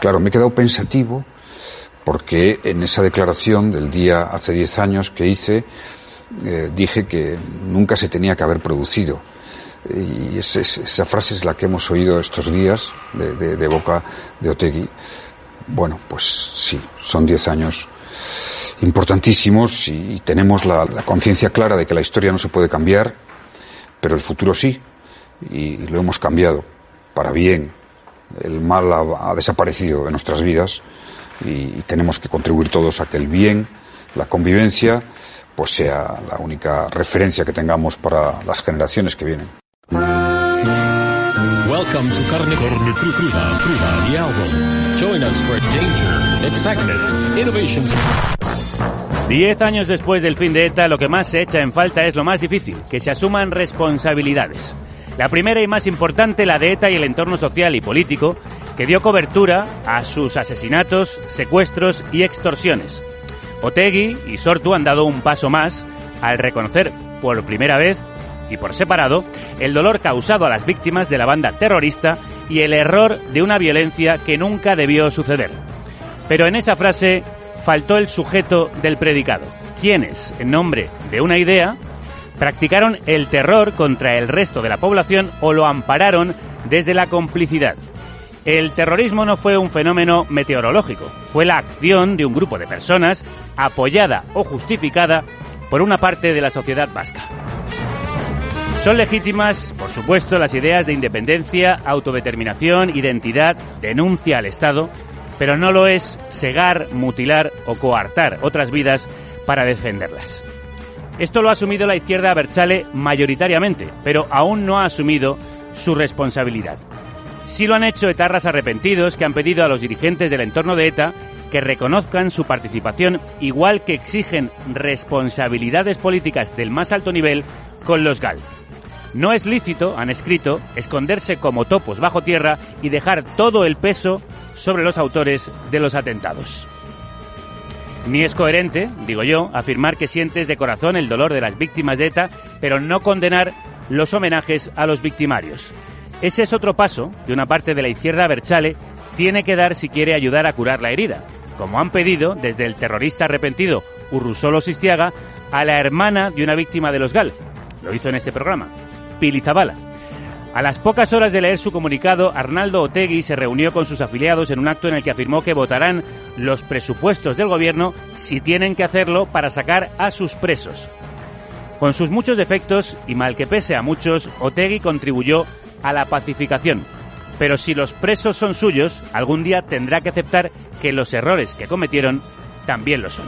Claro, me he quedado pensativo porque en esa declaración del día hace 10 años que hice, eh, dije que nunca se tenía que haber producido. Y esa frase es la que hemos oído estos días de, boca de Otegui. Bueno, pues sí, son 10 años importantísimos y, tenemos la, la conciencia clara de que la historia no se puede cambiar, pero el futuro sí, y lo hemos cambiado para bien, el mal ha, desaparecido de nuestras vidas y, tenemos que contribuir todos a que el bien, la convivencia, pues sea la única referencia que tengamos para las generaciones que vienen. Welcome to Carne, Cruda, Join us for danger, excitement, innovations. Diez años después del fin de ETA, lo que más se echa en falta es lo más difícil, que se asuman responsabilidades. La primera y más importante, la de ETA y el entorno social y político, que dio cobertura a sus asesinatos, secuestros y extorsiones. Otegui y Sortu han dado un paso más al reconocer por primera vez y por separado el dolor causado a las víctimas de la banda terrorista y el error de una violencia que nunca debió suceder. Pero en esa frase faltó el sujeto del predicado, quienes, en nombre de una idea, practicaron el terror contra el resto de la población o lo ampararon desde la complicidad. El terrorismo no fue un fenómeno meteorológico, fue la acción de un grupo de personas apoyada o justificada por una parte de la sociedad vasca. Son legítimas, por supuesto, las ideas de independencia, autodeterminación, identidad, denuncia al Estado, pero no lo es cegar, mutilar o coartar otras vidas para defenderlas. Esto lo ha asumido la izquierda Berchale mayoritariamente, pero aún no ha asumido su responsabilidad. Sí lo han hecho etarras arrepentidos que han pedido a los dirigentes del entorno de ETA que reconozcan su participación, igual que exigen responsabilidades políticas del más alto nivel con los GAL. No es lícito, han escrito, esconderse como topos bajo tierra y dejar todo el peso sobre los autores de los atentados. Ni es coherente, digo yo, afirmar que sientes de corazón el dolor de las víctimas de ETA, pero no condenar los homenajes a los victimarios. Ese es otro paso que una parte de la izquierda Berchale tiene que dar si quiere ayudar a curar la herida, como han pedido desde el terrorista arrepentido Urrusolo Sistiaga a la hermana de una víctima de los GAL. Lo hizo en este programa, Pili Zabala. A las pocas horas de leer su comunicado, Arnaldo Otegui se reunió con sus afiliados en un acto en el que afirmó que votarán los presupuestos del gobierno si tienen que hacerlo para sacar a sus presos. Con sus muchos defectos, y mal que pese a muchos, Otegui contribuyó a la pacificación. Pero si los presos son suyos, algún día tendrá que aceptar que los errores que cometieron también lo son.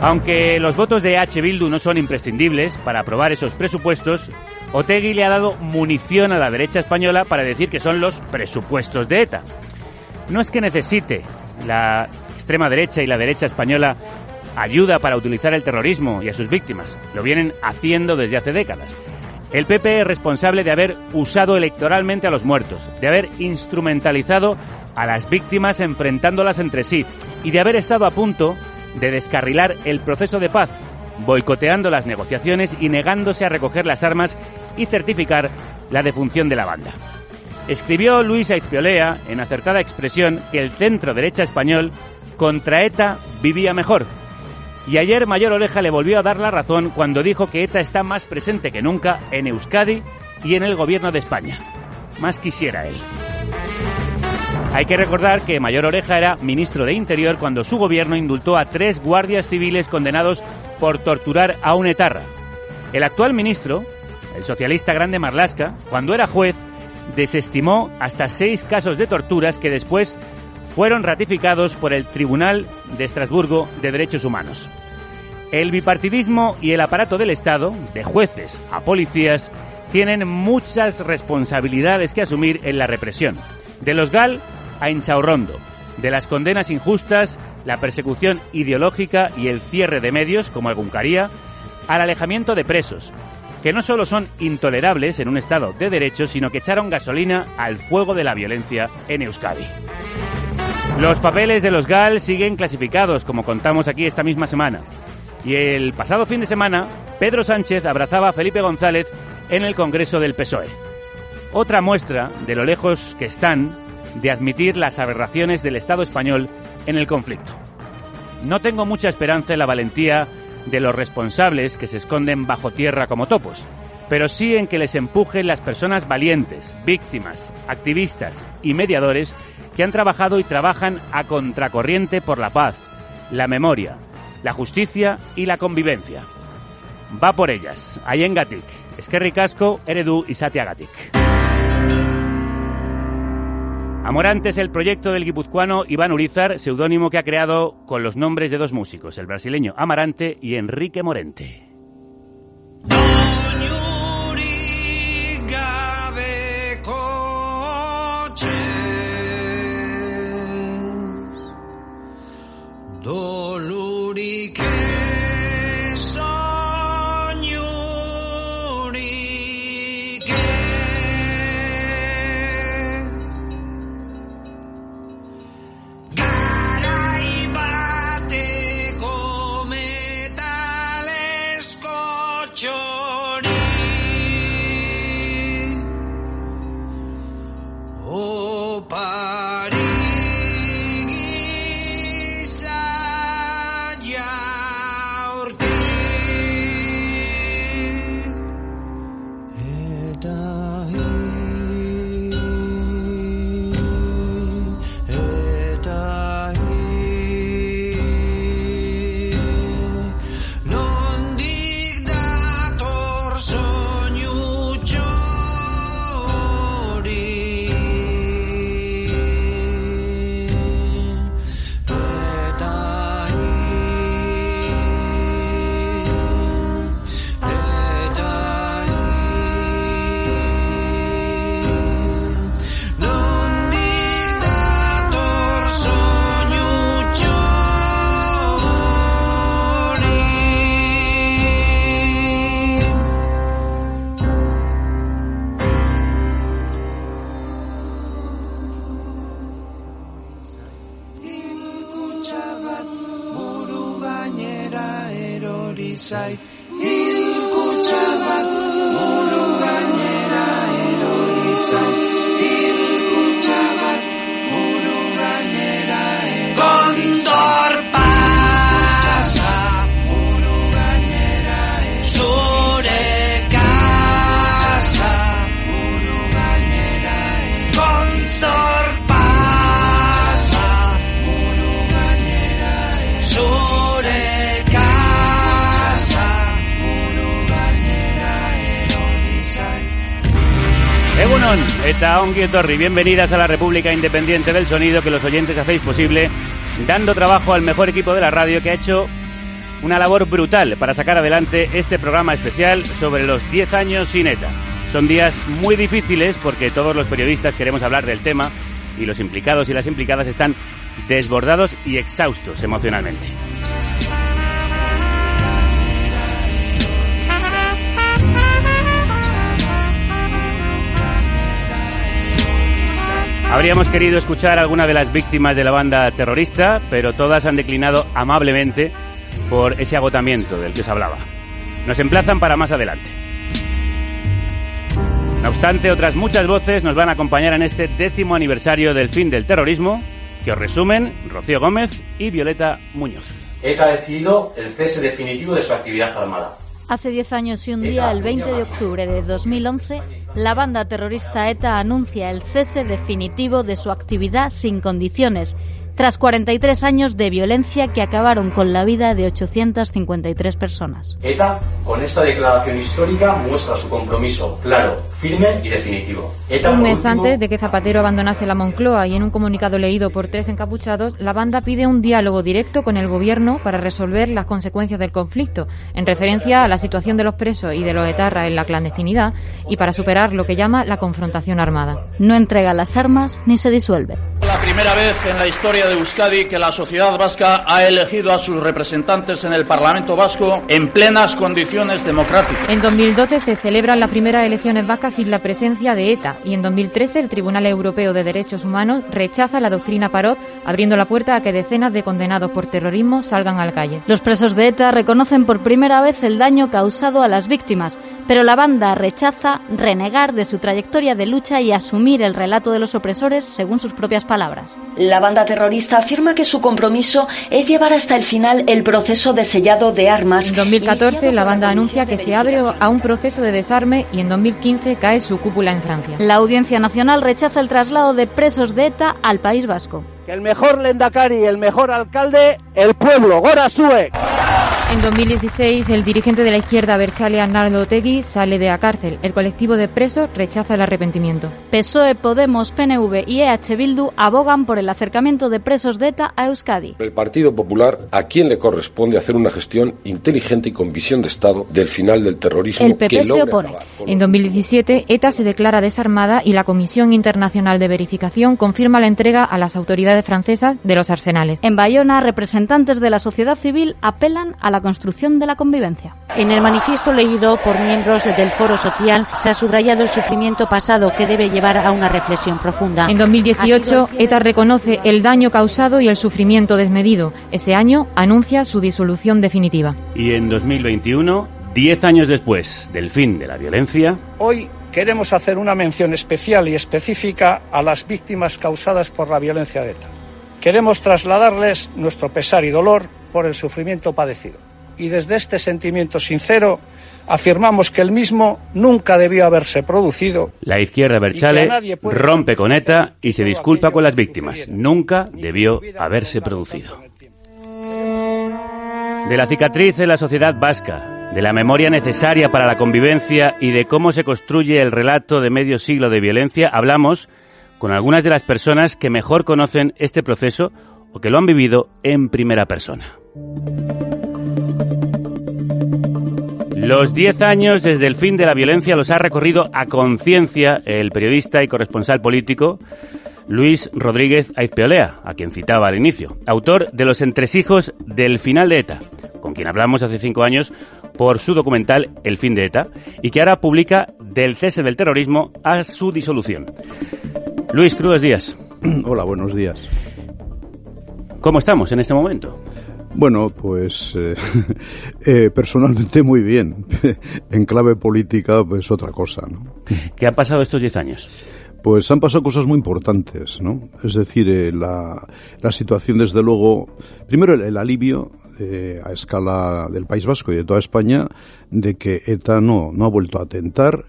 Aunque los votos de H. Bildu no son imprescindibles para aprobar esos presupuestos, Otegui le ha dado munición a la derecha española para decir que son los presupuestos de ETA. No es que necesite la extrema derecha y la derecha española ayuda para utilizar el terrorismo y a sus víctimas. Lo vienen haciendo desde hace décadas. El PP es responsable de haber usado electoralmente a los muertos, de haber instrumentalizado a las víctimas enfrentándolas entre sí y de haber estado a punto de descarrilar el proceso de paz, boicoteando las negociaciones y negándose a recoger las armas y certificar la defunción de la banda. Escribió Luis Aizpiolea, en acertada expresión, que el centro derecha español contra ETA vivía mejor. Y ayer Mayor Oreja le volvió a dar la razón cuando dijo que ETA está más presente que nunca en Euskadi y en el gobierno de España. Más quisiera él. Hay que recordar que Mayor Oreja era ministro de Interior cuando su gobierno indultó a tres guardias civiles condenados por torturar a un etarra. El actual ministro, el socialista Grande Marlasca, cuando era juez, desestimó hasta seis casos de torturas que después fueron ratificados por el Tribunal de Estrasburgo de Derechos Humanos. El bipartidismo y el aparato del Estado, de jueces a policías, tienen muchas responsabilidades que asumir en la represión. De los GAL a Inchaurrondo, de las condenas injustas, la persecución ideológica y el cierre de medios, como Eguncaría, al alejamiento de presos, que no solo son intolerables en un Estado de derecho, sino que echaron gasolina al fuego de la violencia en Euskadi. Los papeles de los GAL siguen clasificados, como contamos aquí esta misma semana. Y el pasado fin de semana, Pedro Sánchez abrazaba a Felipe González en el Congreso del PSOE. Otra muestra de lo lejos que están de admitir las aberraciones del Estado español en el conflicto. No tengo mucha esperanza en la valentía de los responsables que se esconden bajo tierra como topos, pero sí en que les empujen las personas valientes, víctimas, activistas y mediadores que han trabajado y trabajan a contracorriente por la paz, la memoria, la justicia y la convivencia. Va por ellas, Gatik, Esquerri Casco, Eredu y Gatik. Amorante es el proyecto del guipuzcoano Iván Urizar, seudónimo que ha creado con los nombres de dos músicos, el brasileño Amarante y Enrique Morente. Eta ongi etorri, bienvenidas a la República Independiente del Sonido que los oyentes hacéis posible, dando trabajo al mejor equipo de la radio que ha hecho una labor brutal para sacar adelante este programa especial sobre los 10 años sin ETA. Son días muy difíciles porque todos los periodistas queremos hablar del tema y los implicados y las implicadas están desbordados y exhaustos emocionalmente. Habríamos querido escuchar a alguna de las víctimas de la banda terrorista, pero todas han declinado amablemente por ese agotamiento del que os hablaba. Nos emplazan para más adelante. No obstante, otras muchas voces nos van a acompañar en este décimo aniversario del fin del terrorismo, que os resumen Rocío Gómez y Violeta Muñoz. ETA ha decidido el cese definitivo de su actividad armada. Hace 10 años y un día, el 20 de octubre de 2011, la banda terrorista ETA anuncia el cese definitivo de su actividad sin condiciones tras 43 años de violencia que acabaron con la vida de 853 personas. ETA, con esta declaración histórica, muestra su compromiso claro, firme y definitivo. un mes antes de que Zapatero abandonase la Moncloa y en un comunicado leído por tres encapuchados, la banda pide un diálogo directo con el gobierno para resolver las consecuencias del conflicto, en referencia a la situación de los presos y de los etarras en la clandestinidad y para superar lo que llama la confrontación armada. No entrega las armas ni se disuelve. La la primera vez en la historia de Euskadi que la sociedad vasca ha elegido a sus representantes en el Parlamento vasco en plenas condiciones democráticas. En 2012 se celebran las primeras elecciones vascas sin la presencia de ETA y en 2013 el Tribunal Europeo de Derechos Humanos rechaza la doctrina Parot, abriendo la puerta a que decenas de condenados por terrorismo salgan a la calle. Los presos de ETA reconocen por primera vez el daño causado a las víctimas, pero la banda rechaza renegar de su trayectoria de lucha y asumir el relato de los opresores según sus propias palabras. La banda terrorista afirma que su compromiso es llevar hasta el final el proceso de sellado de armas. En 2014 la banda anuncia que se abre a un proceso de desarme y en 2015 cae su cúpula en Francia. La Audiencia Nacional rechaza el traslado de presos de ETA al País Vasco. el mejor lendakari, el mejor alcalde, el pueblo, Gora. En 2016, el dirigente de la izquierda, Berchale Arnaldo Otegui, sale de la cárcel. El colectivo de presos rechaza el arrepentimiento. PSOE, Podemos, PNV y EH Bildu abogan por el acercamiento de presos de ETA a Euskadi. El Partido Popular, ¿a quién le corresponde hacer una gestión inteligente y con visión de Estado del final del terrorismo? El PP que se opone. En 2017, ETA se declara desarmada y la Comisión Internacional de Verificación confirma la entrega a las autoridades francesas de los arsenales. En Bayona, representantes de la sociedad civil apelan a la construcción de la convivencia. En el manifiesto leído por miembros del Foro Social se ha subrayado el sufrimiento pasado que debe llevar a una reflexión profunda. En 2018, ETA reconoce el daño causado y el sufrimiento desmedido. Ese año anuncia su disolución definitiva. Y en 2021, 10 años después del fin de la violencia, Hoy queremos hacer una mención especial y específica a las víctimas causadas por la violencia de ETA. Queremos trasladarles nuestro pesar y dolor por el sufrimiento padecido. Y desde este sentimiento sincero afirmamos que el mismo nunca debió haberse producido la izquierda Berchale rompe con ETA y se disculpa con las víctimas. Nunca debió haberse producido. De la cicatriz de la sociedad vasca, de la memoria necesaria para la convivencia y de cómo se construye el relato de medio siglo de violencia, hablamos con algunas de las personas que mejor conocen este proceso o que lo han vivido en primera persona. Los 10 años desde el fin de la violencia los ha recorrido a conciencia el periodista y corresponsal político Luis Rodríguez Aizpeolea, a quien citaba al inicio, autor de Los entresijos del final de ETA, con quien hablamos hace cinco años por su documental El fin de ETA, y que ahora publica Del cese del terrorismo a su disolución. Luis, crudos días. Hola, buenos días. ¿Cómo estamos en este momento? Bueno, pues eh, eh, personalmente muy bien. en clave política, pues otra cosa, ¿no? ¿Qué ha pasado estos diez años? Pues han pasado cosas muy importantes, ¿no? Es decir, eh, la, la situación, desde luego, primero el, el alivio eh, a escala del País Vasco y de toda España de que ETA no, no ha vuelto a atentar,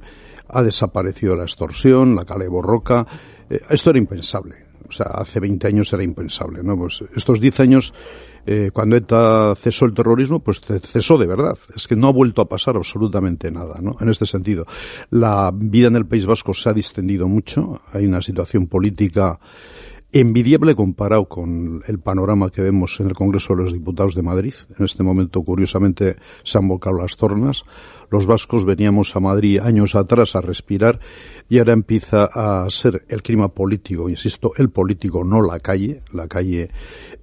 ha desaparecido la extorsión, la cala de borroca. Eh, esto era impensable. O sea, hace 20 años era impensable, ¿no? Pues estos 10 años, eh, cuando ETA cesó el terrorismo, pues ce- cesó de verdad. Es que no ha vuelto a pasar absolutamente nada, ¿no? En este sentido. La vida en el País Vasco se ha distendido mucho. Hay una situación política envidiable comparado con el panorama que vemos en el Congreso de los Diputados de Madrid. En este momento, curiosamente, se han volcado las tornas. Los vascos veníamos a Madrid años atrás a respirar y ahora empieza a ser el clima político, insisto, el político, no la calle. La calle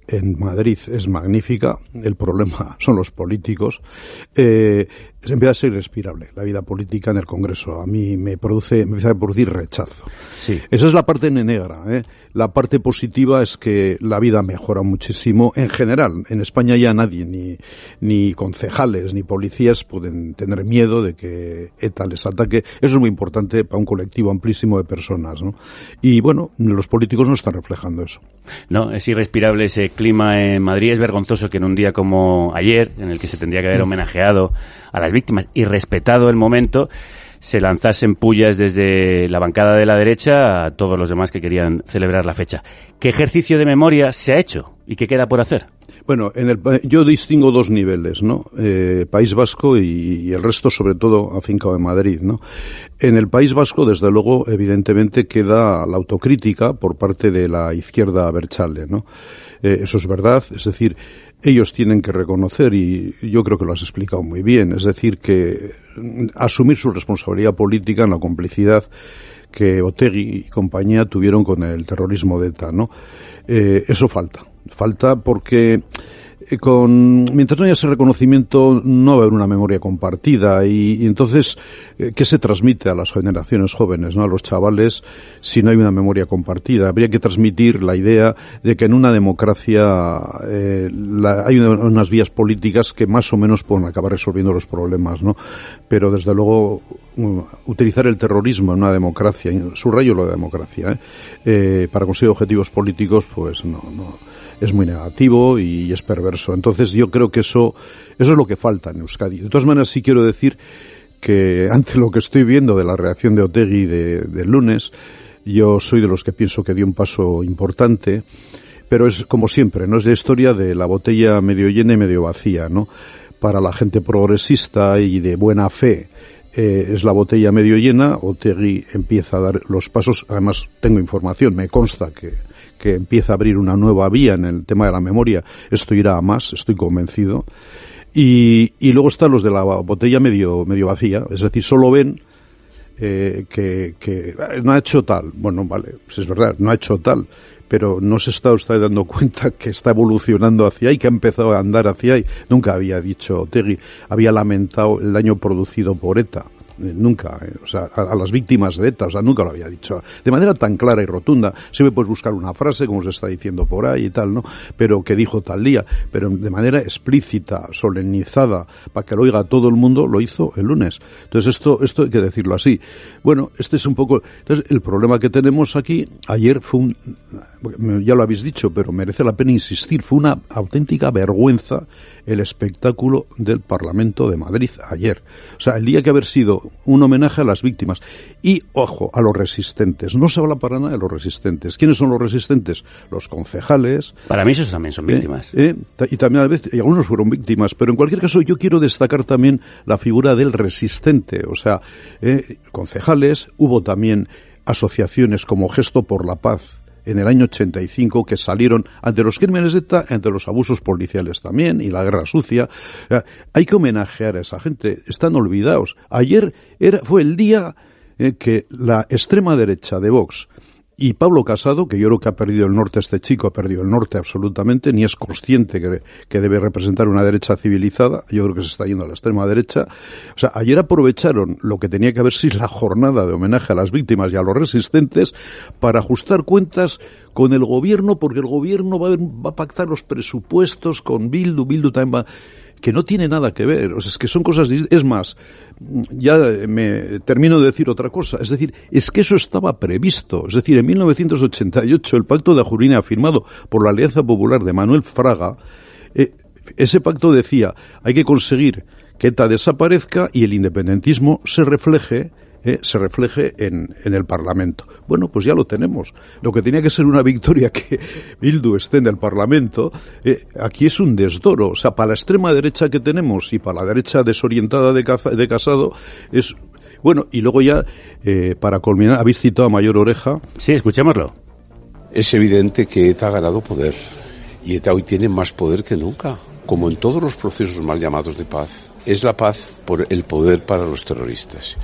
en Madrid es magnífica, el problema son los políticos. Eh, se empieza a ser irrespirable la vida política en el Congreso. A mí me produce, me empieza a producir rechazo. Sí. Esa es la parte negra. ¿eh? La parte positiva es que la vida mejora muchísimo en general. En España ya nadie, ni, ni concejales, ni policías pueden tener miedo de que ETA les ataque. Eso es muy importante para un colectivo amplísimo de personas. ¿no? Y bueno, los políticos no están reflejando eso. No, es irrespirable ese clima en Madrid. Es vergonzoso que en un día como ayer, en el que se tendría que haber homenajeado a las víctimas y respetado el momento, se lanzasen pullas desde la bancada de la derecha a todos los demás que querían celebrar la fecha. ¿Qué ejercicio de memoria se ha hecho y qué queda por hacer? Bueno, en el, yo distingo dos niveles, ¿no? Eh, País Vasco y, el resto, sobre todo, afincado en Madrid, ¿no? En el País Vasco, desde luego, evidentemente queda la autocrítica por parte de la izquierda Berchale, ¿no? Eh, eso es verdad, es decir, ellos tienen que reconocer, y yo creo que lo has explicado muy bien, es decir, que mm, asumir su responsabilidad política en la complicidad que Otegui y compañía tuvieron con el terrorismo de ETA, ¿no? Eh, eso falta. Falta porque eh, con, mientras no haya ese reconocimiento, no va a haber una memoria compartida y, entonces, eh, ¿qué se transmite a las generaciones jóvenes, no a los chavales, si no hay una memoria compartida? Habría que transmitir la idea de que en una democracia eh, hay unas vías políticas que más o menos pueden acabar resolviendo los problemas, ¿no? Pero desde luego, utilizar el terrorismo en una democracia, subrayo lo de democracia, ¿eh? para conseguir objetivos políticos, pues no, no es muy negativo y es perverso. Entonces yo creo que eso, eso es lo que falta en Euskadi. De todas maneras sí quiero decir que ante lo que estoy viendo de la reacción de Otegui del de lunes, yo soy de los que pienso que dio un paso importante, pero es como siempre, no es de historia de la botella medio llena y medio vacía, ¿no? Para la gente progresista y de buena fe, eh, es la botella medio llena, Otegui empieza a dar los pasos, además tengo información, me consta que que empieza a abrir una nueva vía en el tema de la memoria, esto irá a más, estoy convencido. Y, y luego están los de la botella medio, medio vacía, es decir, solo ven eh, que, que no ha hecho tal. Bueno, vale, pues es verdad, no ha hecho tal, pero no se está usted dando cuenta que está evolucionando hacia ahí, que ha empezado a andar hacia ahí. Nunca había dicho Tegui, había lamentado el daño producido por ETA. Eh, nunca, eh, o sea, a, las víctimas de ETA, o sea, nunca lo había dicho de manera tan clara y rotunda. me puedes buscar una frase, como se está diciendo por ahí y tal, ¿no? Pero que dijo tal día, pero de manera explícita, solemnizada, para que lo oiga todo el mundo, lo hizo el lunes. Entonces esto, esto hay que decirlo así. Bueno, este es un poco, entonces el problema que tenemos aquí, ayer fue un, ya lo habéis dicho, pero merece la pena insistir, fue una auténtica vergüenza el espectáculo del Parlamento de Madrid ayer. O sea, el día que haber sido un homenaje a las víctimas. Y, ojo, a los resistentes. No se habla para nada de los resistentes. ¿Quiénes son los resistentes? Los concejales. Para mí esos también son víctimas. Eh, eh, y también a veces, y algunos fueron víctimas. Pero en cualquier caso, yo quiero destacar también la figura del resistente. O sea, eh, concejales, hubo también asociaciones como Gesto por la Paz, en el año 85 que salieron ante los crímenes de ETA, ante los abusos policiales también y la guerra sucia. Hay que homenajear a esa gente. Están olvidados. Ayer era, fue el día eh, que la extrema derecha de Vox y Pablo Casado, que yo creo que ha perdido el norte, este chico ha perdido el norte absolutamente, ni es consciente que, que, debe representar una derecha civilizada, yo creo que se está yendo a la extrema derecha. O sea, ayer aprovecharon lo que tenía que haber sido la jornada de homenaje a las víctimas y a los resistentes para ajustar cuentas con el gobierno, porque el gobierno va a, va a pactar los presupuestos con Bildu, Bildu también va que no tiene nada que ver. O sea, es que son cosas. Es más, ya me termino de decir otra cosa. Es decir, es que eso estaba previsto. Es decir, en 1988 el pacto de Ajurín firmado por la Alianza Popular de Manuel Fraga, eh, ese pacto decía hay que conseguir que ETA desaparezca y el independentismo se refleje eh, se refleje en, en, el Parlamento. Bueno, pues ya lo tenemos. Lo que tenía que ser una victoria que Bildu esté en el Parlamento, eh, aquí es un desdoro. O sea, para la extrema derecha que tenemos y para la derecha desorientada de, de Casado, es... Bueno, y luego ya, eh, para culminar, habéis citado a Mayor Oreja. Sí, escuchémoslo. Es evidente que ETA ha ganado poder. Y ETA hoy tiene más poder que nunca, como en todos los procesos mal llamados de paz es la paz por el poder para los terroristas.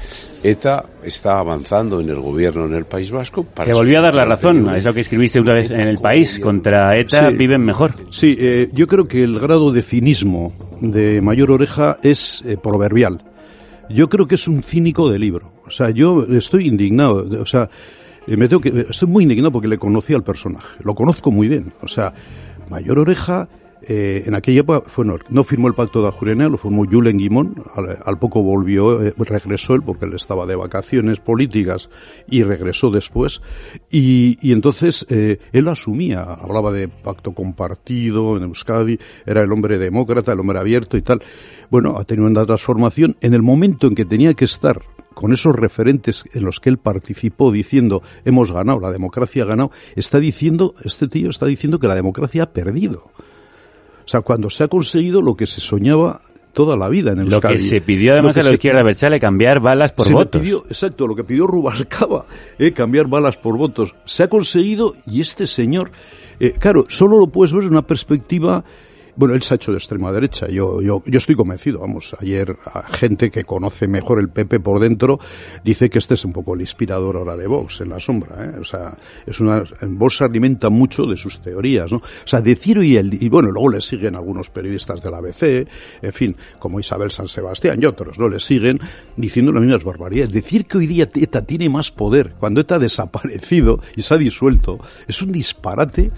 ETA está avanzando en el gobierno en el País Vasco. Para Te volví a dar la razón a eso que escribiste una vez en el país. Contra ETA viven mejor. Sí, eh, yo creo que el grado de cinismo de Mayor Oreja es eh, proverbial. Yo creo que es un cínico de libro. O sea, yo estoy indignado. O sea, eh, me tengo que, estoy muy indignado porque le conocí al personaje. Lo conozco muy bien. O sea, Mayor Oreja eh, en aquella época fue, no, firmó el pacto de Ajurena, lo firmó Julen Guimón, al, poco volvió, eh, regresó él porque él estaba de vacaciones políticas y regresó después y, y entonces eh, él asumía, hablaba de pacto compartido en Euskadi, era el hombre demócrata, el hombre abierto y tal. Bueno, ha tenido una transformación en el momento en que tenía que estar con esos referentes en los que él participó diciendo hemos ganado, la democracia ha ganado, está diciendo, este tío está diciendo que la democracia ha perdido. O sea, cuando se ha conseguido lo que se soñaba toda la vida en Euskadi. Lo que se pidió además a la izquierda Berchale cambiar balas por votos. exacto, lo que pidió Rubalcaba, eh, cambiar balas por votos. Se ha conseguido y este señor, eh, claro, solo lo puedes ver en una perspectiva bueno, él se ha hecho de extrema derecha. Yo, yo, yo estoy convencido. Vamos, ayer gente que conoce mejor el PP por dentro dice que este es un poco el inspirador ahora de Vox en la sombra. ¿eh? O sea, es una, Vox se alimenta mucho de sus teorías, ¿no? O sea, de Ciro y el, y bueno, luego le siguen algunos periodistas de la ABC, en fin, como Isabel San Sebastián y otros, ¿no? Le siguen diciendo las mismas barbaridades. Decir que hoy día ETA tiene más poder cuando ETA ha desaparecido y se ha disuelto es un disparate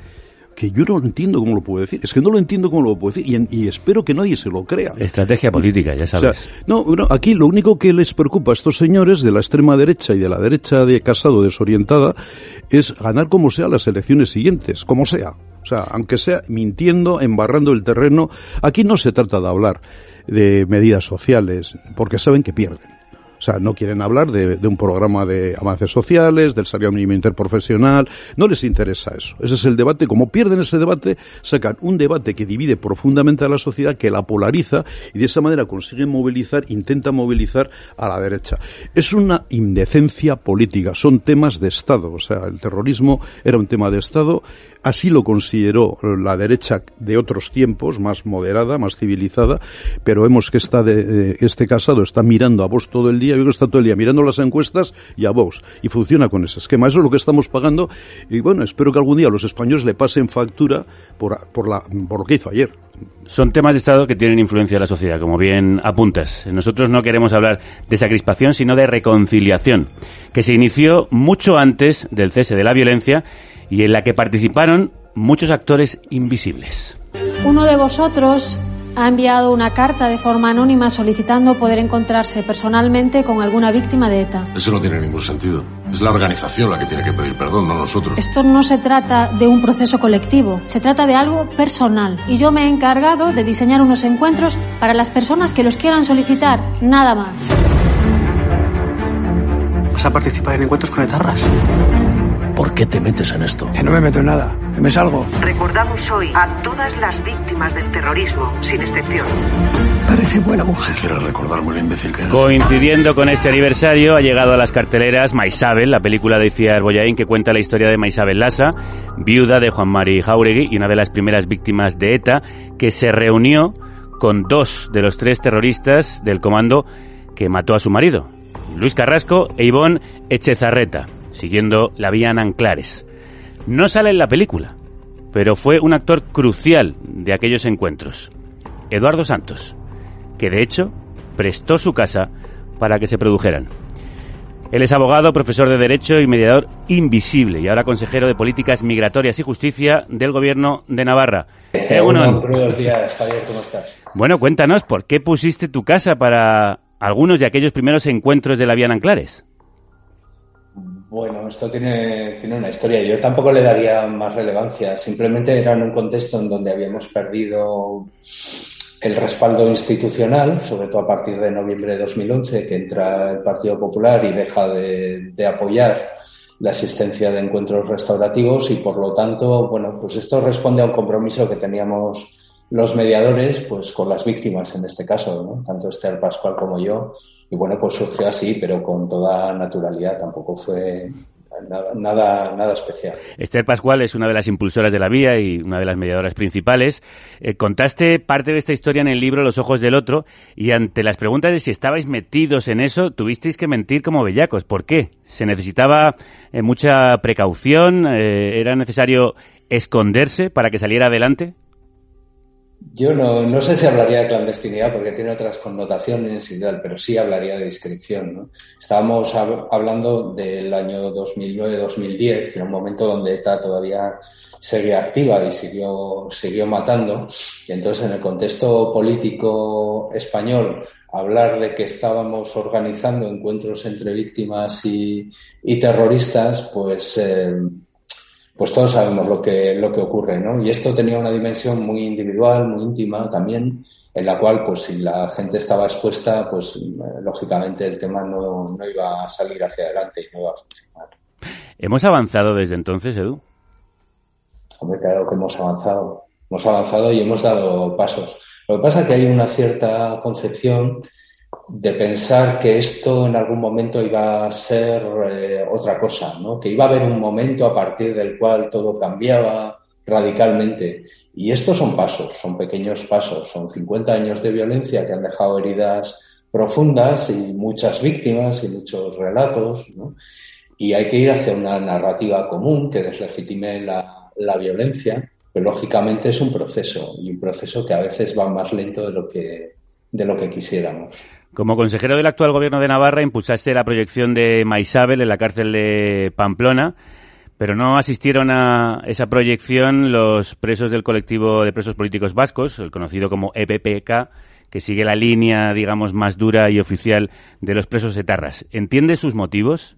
que yo no entiendo cómo lo puedo decir. Es que no lo entiendo cómo lo puedo decir y, espero que nadie se lo crea. Estrategia política, ya sabes. no, bueno, aquí lo único que les preocupa a estos señores de la extrema derecha y de la derecha de Casado desorientada es ganar como sea las elecciones siguientes, como sea. O sea, aunque sea mintiendo, embarrando el terreno, aquí no se trata de hablar de medidas sociales, porque saben que pierden. Sea, no quieren hablar de, un programa de avances sociales, del salario mínimo interprofesional, no les interesa eso. Ese es el debate. Como pierden ese debate, sacan un debate que divide profundamente a la sociedad, que la polariza y de esa manera consiguen movilizar, intentan movilizar a la derecha. Es una indecencia política, son temas de Estado. O sea, el terrorismo era un tema de Estado Así lo consideró la derecha de otros tiempos, más moderada, más civilizada, pero vemos que está de, este casado está mirando a vos todo el día, yo creo que está todo el día mirando las encuestas y a vos, y funciona con ese esquema. Eso es lo que estamos pagando, y bueno, espero que algún día los españoles le pasen factura por, por, la, por lo que hizo ayer. Son temas de Estado que tienen influencia en la sociedad, como bien apuntas. Nosotros no queremos hablar de esa crispación, sino de reconciliación, que se inició mucho antes del cese de la violencia y en la que participaron muchos actores invisibles. Uno de vosotros ha enviado una carta de forma anónima solicitando poder encontrarse personalmente con alguna víctima de ETA. Eso no tiene ningún sentido. Es la organización la que tiene que pedir perdón, no nosotros. Esto no se trata de un proceso colectivo, se trata de algo personal. Y yo me he encargado de diseñar unos encuentros para las personas que los quieran solicitar, nada más. ¿Vas a participar en encuentros con etarras? ¿Por qué te metes en esto? Que no me meto en nada, que me salgo. Recordamos hoy a todas las víctimas del terrorismo, sin excepción. Parece buena mujer. Quiero recordarme lo imbécil que Coincidiendo con este aniversario, ha llegado a las carteleras Maisabel, la película de Iciar Boyain que cuenta la historia de Maisabel Lassa, viuda de Juan Mari Jauregui y una de las primeras víctimas de ETA, que se reunió con dos de los tres terroristas del comando que mató a su marido, Luis Carrasco e Ivón Echezarreta siguiendo la vía Anclares. No sale en la película, pero fue un actor crucial de aquellos encuentros. Eduardo Santos, que de hecho prestó su casa para que se produjeran. Él es abogado, profesor de Derecho y mediador invisible y ahora consejero de Políticas Migratorias y Justicia del Gobierno de Navarra. Eh, buenos días, Javier, ¿cómo estás? Bueno, cuéntanos, ¿por qué pusiste tu casa para algunos de aquellos primeros encuentros de la Vía Anclares? Bueno, esto tiene, tiene una historia. Yo tampoco le daría más relevancia. Simplemente era en un contexto en donde habíamos perdido el respaldo institucional, sobre todo a partir de noviembre de 2011, que entra el Partido Popular y deja de, de apoyar la asistencia de encuentros restaurativos y por lo tanto, bueno, pues esto responde a un compromiso que teníamos los mediadores, pues con las víctimas en este caso, ¿no? tanto Esther Pascual como yo, y bueno, pues surgió así, pero con toda naturalidad, tampoco fue Nada, nada, especial. Esther Pascual es una de las impulsoras de la vía y una de las mediadoras principales. Eh, contaste parte de esta historia en el libro Los ojos del otro y ante las preguntas de si estabais metidos en eso, tuvisteis que mentir como bellacos. ¿Por qué? ¿Se necesitaba eh, mucha precaución? Eh, ¿Era necesario esconderse para que saliera adelante? Yo no, no, sé si hablaría de clandestinidad porque tiene otras connotaciones y tal, pero sí hablaría de discreción. ¿no? Estábamos hablando del año 2009-2010, que era un momento donde ETA todavía seguía activa y siguió, siguió matando. Y entonces, en el contexto político español, hablar de que estábamos organizando encuentros entre víctimas y, y terroristas, pues. Eh, pues todos sabemos lo que, lo que ocurre, ¿no? Y esto tenía una dimensión muy individual, muy íntima también, en la cual, pues si la gente estaba expuesta, pues lógicamente el tema no, no iba a salir hacia adelante y no iba a funcionar. ¿Hemos avanzado desde entonces, Edu? Hombre, claro que hemos avanzado. Hemos avanzado y hemos dado pasos. Lo que pasa es que hay una cierta concepción de pensar que esto en algún momento iba a ser eh, otra cosa, ¿no? que iba a haber un momento a partir del cual todo cambiaba radicalmente. Y estos son pasos, son pequeños pasos, son 50 años de violencia que han dejado heridas profundas y muchas víctimas y muchos relatos, ¿no? Y hay que ir hacia una narrativa común que deslegitime la, la violencia, pero lógicamente es un proceso y un proceso que a veces va más lento de lo que, de lo que quisiéramos. Como consejero del actual gobierno de Navarra, impulsaste la proyección de Maisabel en la cárcel de Pamplona, pero no asistieron a esa proyección los presos del colectivo de presos políticos vascos, el conocido como EPPK, que sigue la línea, digamos, más dura y oficial de los presos etarras. ¿Entiende sus motivos?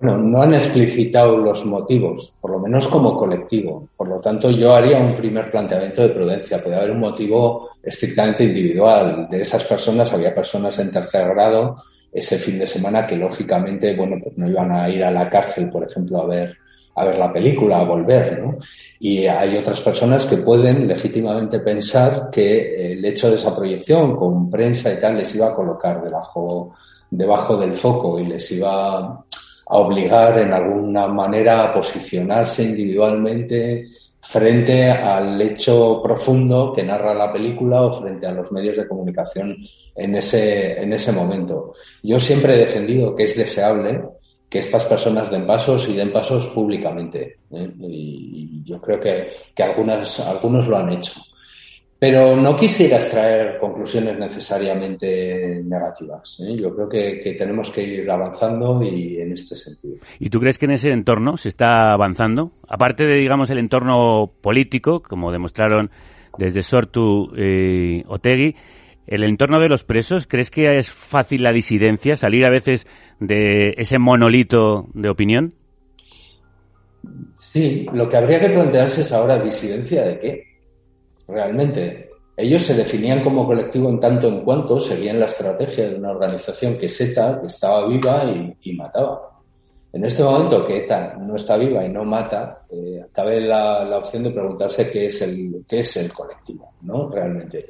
No han explicitado los motivos, por lo menos como colectivo. Por lo tanto, yo haría un primer planteamiento de prudencia. Puede haber un motivo estrictamente individual. De esas personas, había personas en tercer grado ese fin de semana que, lógicamente, bueno, pues no iban a ir a la cárcel, por ejemplo, a ver, a ver la película, a volver, ¿no? Y hay otras personas que pueden legítimamente pensar que el hecho de esa proyección con prensa y tal les iba a colocar debajo, debajo del foco y les iba a obligar en alguna manera a posicionarse individualmente frente al hecho profundo que narra la película o frente a los medios de comunicación en ese, en ese momento. Yo siempre he defendido que es deseable que estas personas den pasos y den pasos públicamente. ¿eh? Y, yo creo que, que algunas, algunos lo han hecho. Pero no quisiera extraer conclusiones necesariamente negativas. ¿eh? Yo creo que, tenemos que ir avanzando y en este sentido. ¿Y tú crees que en ese entorno se está avanzando? Aparte de, digamos, el entorno político, como demostraron desde Sortu y Otegui, el entorno de los presos, ¿crees que es fácil la disidencia, salir a veces de ese monolito de opinión? Sí, lo que habría que plantearse es ahora disidencia de qué realmente. Ellos se definían como colectivo en tanto en cuanto seguían la estrategia de una organización que es ETA, que estaba viva y, mataba. En este momento que ETA no está viva y no mata, eh, cabe la, opción de preguntarse qué es el, qué es el colectivo, ¿no? Realmente.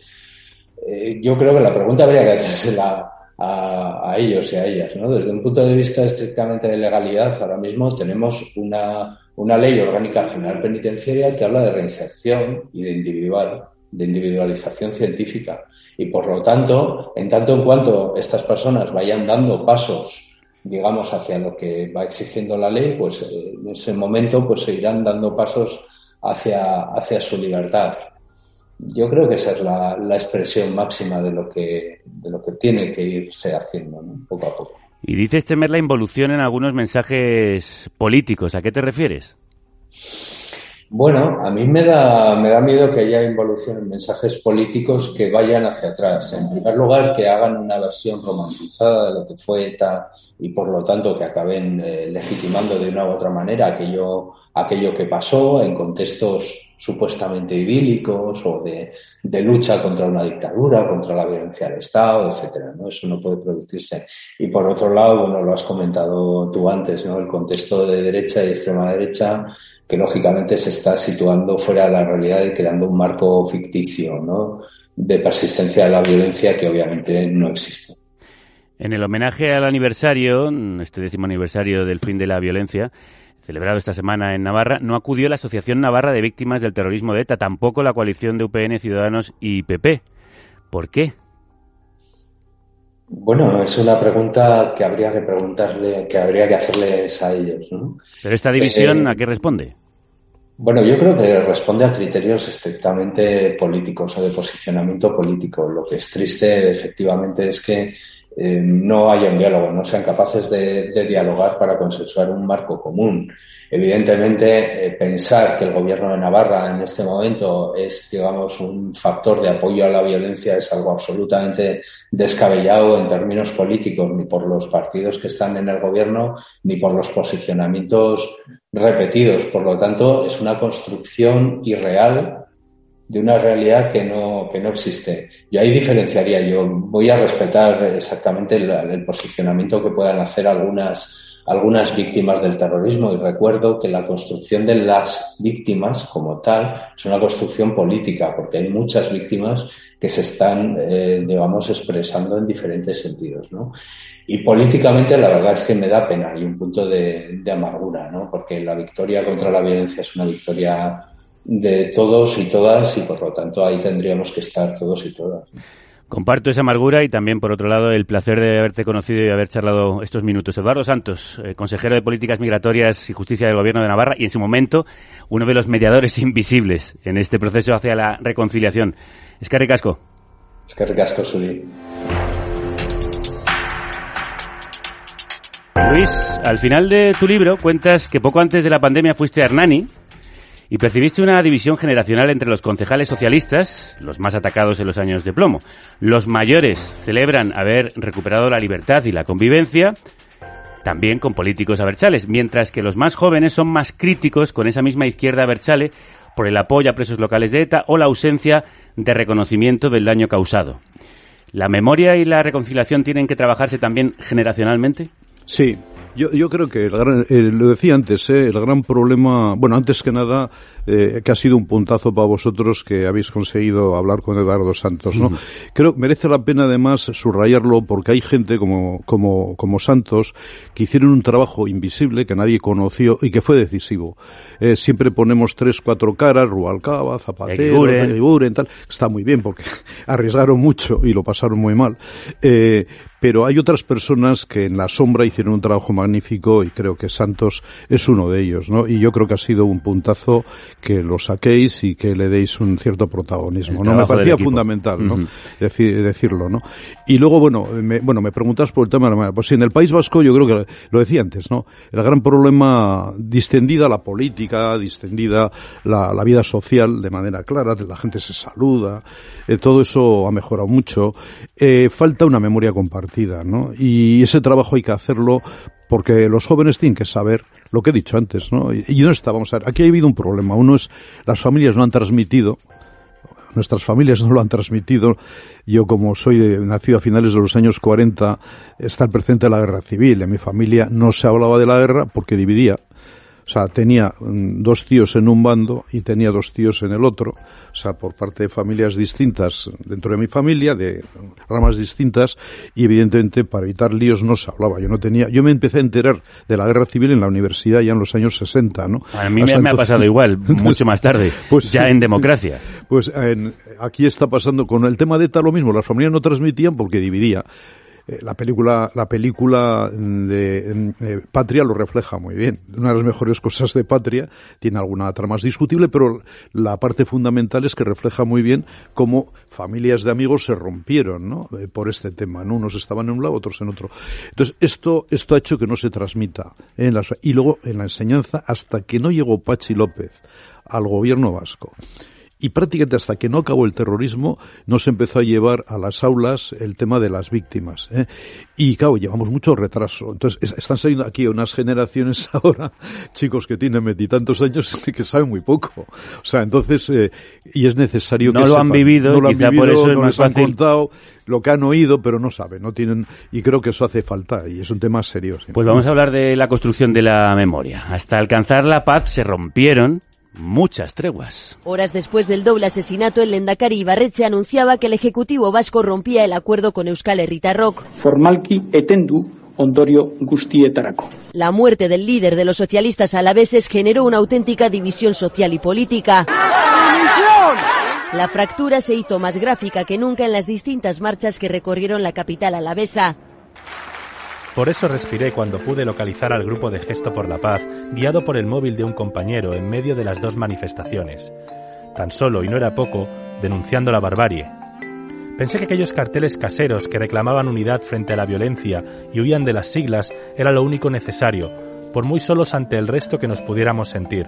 Eh, yo creo que la pregunta habría que hacérsela a, a, ellos y a ellas, ¿no? Desde un punto de vista estrictamente de legalidad, ahora mismo tenemos una, una ley orgánica general penitenciaria que habla de reinserción y de individual, de individualización científica. Y por lo tanto, en tanto en cuanto estas personas vayan dando pasos, digamos, hacia lo que va exigiendo la ley, pues eh, en ese momento pues se irán dando pasos hacia, hacia su libertad. Yo creo que esa es la, expresión máxima de lo que, de lo que tiene que irse haciendo, poco a poco. Y dices temer la involución en algunos mensajes políticos. ¿A qué te refieres? Bueno, a mí me da, me da miedo que haya involución en mensajes políticos que vayan hacia atrás. En primer lugar, que hagan una versión romantizada de lo que fue ETA y por lo tanto que acaben eh, legitimando de una u otra manera aquello, aquello que pasó en contextos supuestamente idílicos o de, lucha contra una dictadura, contra la violencia del Estado, etcétera, ¿no? Eso no puede producirse. Y por otro lado, bueno, lo has comentado tú antes, ¿no? El contexto de derecha y extrema derecha que lógicamente se está situando fuera de la realidad y creando un marco ficticio, ¿no? De persistencia de la violencia que obviamente no existe. En el homenaje al aniversario, este décimo aniversario del fin de la violencia, celebrado esta semana en Navarra, no acudió la Asociación Navarra de Víctimas del Terrorismo de ETA, tampoco la coalición de UPN, Ciudadanos y PP. ¿Por qué? Bueno, es una pregunta que habría que preguntarle, que habría que hacerles a ellos, ¿no? Pero esta división, eh, ¿a qué responde? Bueno, yo creo que responde a criterios estrictamente políticos o de posicionamiento político. Lo que es triste, efectivamente, es que eh, no haya un diálogo, no sean capaces de, dialogar para consensuar un marco común. Evidentemente, eh, pensar que el gobierno de Navarra en este momento es, digamos, un factor de apoyo a la violencia es algo absolutamente descabellado en términos políticos, ni por los partidos que están en el gobierno, ni por los posicionamientos repetidos. Por lo tanto, es una construcción irreal de una realidad que no, que no existe. Yo ahí diferenciaría, yo voy a respetar exactamente el, posicionamiento que puedan hacer algunas, algunas víctimas del terrorismo y recuerdo que la construcción de las víctimas como tal es una construcción política porque hay muchas víctimas que se están, eh, digamos, expresando en diferentes sentidos, ¿no? Y políticamente la verdad es que me da pena y un punto de, de amargura, ¿no? Porque la victoria contra la violencia es una victoria de todos y todas y por lo tanto ahí tendríamos que estar todos y todas. Comparto esa amargura y también, por otro lado, el placer de haberte conocido y haber charlado estos minutos. Eduardo Santos, eh, consejero de Políticas Migratorias y Justicia del Gobierno de Navarra y, en su momento, uno de los mediadores invisibles en este proceso hacia la reconciliación. Es que ricasco. Es que Suli. Luis, al final de tu libro cuentas que poco antes de la pandemia fuiste a Hernani y percibiste una división generacional entre los concejales socialistas, los más atacados en los años de plomo. Los mayores celebran haber recuperado la libertad y la convivencia, también con políticos abertzales, mientras que los más jóvenes son más críticos con esa misma izquierda abertzale por el apoyo a presos locales de ETA o la ausencia de reconocimiento del daño causado. ¿La memoria y la reconciliación tienen que trabajarse también generacionalmente? Sí, yo, yo creo que, el gran, eh, lo decía antes, eh, el gran problema, bueno, antes que nada, eh, que ha sido un puntazo para vosotros que habéis conseguido hablar con Eduardo Santos, ¿no? Creo que merece la pena además subrayarlo porque hay gente como, como, como Santos que hicieron un trabajo invisible que nadie conoció y que fue decisivo. Eh, siempre ponemos tres, cuatro caras, Rualcaba, Zapatero, Eguiguren, tal. Está muy bien porque arriesgaron mucho y lo pasaron muy mal. Pero hay otras personas que en la sombra hicieron un trabajo magnífico y creo que Santos es uno de ellos, ¿no? Y yo creo que ha sido un puntazo que lo saquéis y que le deis un cierto protagonismo, ¿no? Me parecía fundamental, ¿no? decirlo, ¿no? Y luego, bueno, me, bueno, me preguntas por el tema de la Pues sí, en el País Vasco yo creo que, lo decía antes, ¿no? El gran problema, distendida la política, distendida la, la vida social de manera clara, la gente se saluda, eh, todo eso ha mejorado mucho. Eh, falta una memoria compartida, ¿no? Y ese trabajo hay que hacerlo porque los jóvenes tienen que saber lo que he dicho antes, ¿no? Y, no está, vamos a aquí ha habido un problema. Uno es, las familias no han transmitido, nuestras familias no lo han transmitido. Yo, como soy de, nacido a finales de los años 40, está presente de la guerra civil. En mi familia no se hablaba de la guerra porque dividía. O sea, tenía mm, dos tíos en un bando y tenía dos tíos en el otro. O sea, por parte de familias distintas dentro de mi familia, de ramas distintas, y evidentemente para evitar líos no se hablaba. Yo no tenía, yo me empecé a enterar de la guerra civil en la universidad ya en los años 60, ¿no? A mí me, ha pasado igual, mucho más tarde, pues, ya en democracia. Pues en, aquí está pasando con el tema de ETA lo mismo. Las familias no transmitían porque dividía. Eh, la película, la película de eh, Patria lo refleja muy bien. Una de las mejores cosas de Patria tiene alguna trama más discutible, pero la parte fundamental es que refleja muy bien cómo familias de amigos se rompieron, ¿no? Eh, por este tema, ¿no? Unos estaban en un lado, otros en otro. Entonces, esto, esto ha hecho que no se transmita en las, y luego en la enseñanza hasta que no llegó Pachi López al gobierno vasco y prácticamente hasta que no acabó el terrorismo no se empezó a llevar a las aulas el tema de las víctimas. ¿eh? Y claro, llevamos mucho retraso. Entonces están saliendo aquí unas generaciones ahora, chicos que tienen veintitantos años que saben muy poco. O sea, entonces, eh, y es necesario no que lo han vivido, no lo han vivido, por eso es no más les han contado lo que han oído, pero no saben, no tienen, y creo que eso hace falta, y es un tema serio. sí. Pues vamos a hablar de la construcción de la memoria. Hasta alcanzar la paz se rompieron muchas treguas. Horas después del doble asesinato, el Lendakari Ibarretxe anunciaba que el Ejecutivo vasco rompía el acuerdo con Euskal Herritarrok. Formalki etendu ondorio guztietarako. La muerte del líder de los socialistas alaveses generó una auténtica división social y política. La fractura se hizo más gráfica que nunca en las distintas marchas que recorrieron la capital alavesa. Por eso respiré cuando pude localizar al grupo de Gesto por la Paz, guiado por el móvil de un compañero en medio de las dos manifestaciones. Tan solo, y no era poco, denunciando la barbarie. Pensé que aquellos carteles caseros que reclamaban unidad frente a la violencia y huían de las siglas era lo único necesario, por muy solos ante el resto que nos pudiéramos sentir.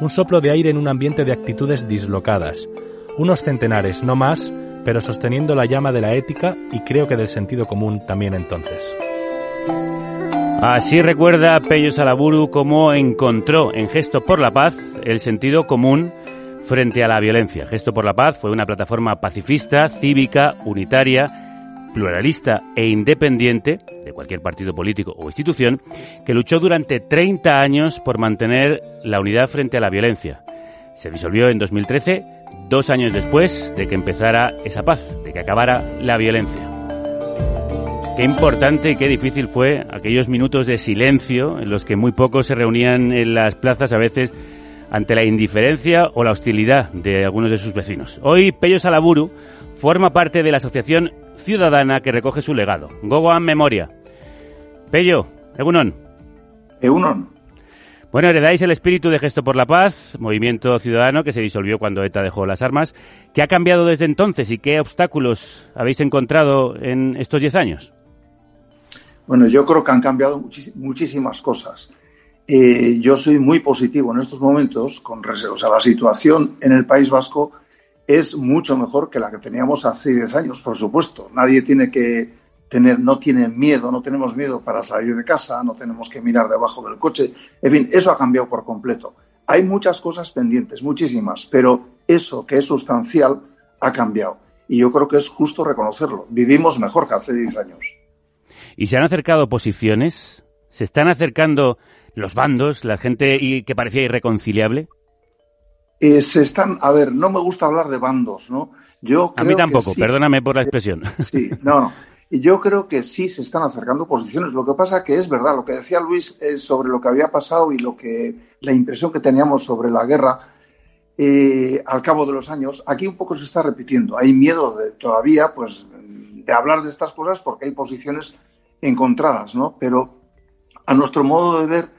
Un soplo de aire en un ambiente de actitudes dislocadas. Unos centenares, no más, pero sosteniendo la llama de la ética y creo que del sentido común también entonces. Así recuerda Pello Salaburu cómo encontró en Gesto por la Paz el sentido común frente a la violencia. Gesto por la Paz fue una plataforma pacifista, cívica, unitaria, pluralista e independiente de cualquier partido político o institución que luchó durante 30 años por mantener la unidad frente a la violencia. Se disolvió en 2013, dos años después de que empezara esa paz, de que acabara la violencia. Qué importante y qué difícil fue aquellos minutos de silencio en los que muy pocos se reunían en las plazas, a veces ante la indiferencia o la hostilidad de algunos de sus vecinos. Hoy Pello Salaburu forma parte de la asociación ciudadana que recoge su legado, Gogoan Memoria. Pello, Egunon. Egunon. Bueno, heredáis el espíritu de Gesto por la Paz, movimiento ciudadano que se disolvió cuando ETA dejó las armas. ¿Qué ha cambiado desde entonces y qué obstáculos habéis encontrado en estos diez años? Bueno, yo creo que han cambiado muchísimas cosas. Eh, yo soy muy positivo en estos momentos con o sea, la situación en el País Vasco es mucho mejor que la que teníamos hace 10 años, por supuesto. Nadie tiene que tener, no tiene miedo, no tenemos miedo para salir de casa, no tenemos que mirar debajo del coche. En fin, eso ha cambiado por completo. Hay muchas cosas pendientes, muchísimas, pero eso que es sustancial ha cambiado. Y yo creo que es justo reconocerlo. Vivimos mejor que hace 10 años. ¿Y se han acercado posiciones? ¿Se están acercando los bandos, la gente que parecía irreconciliable? Eh, se están, a ver, no me gusta hablar de bandos, ¿no? Yo a mí tampoco, perdóname por la expresión. Sí, no, no. Y yo creo que sí se están acercando posiciones. Lo que pasa que es verdad, lo que decía Luis es sobre lo que había pasado y lo que la impresión que teníamos sobre la guerra eh, al cabo de los años, aquí un poco se está repitiendo. Hay miedo de, todavía, pues, de hablar de estas cosas porque hay posiciones encontradas, ¿no? Pero a nuestro modo de ver,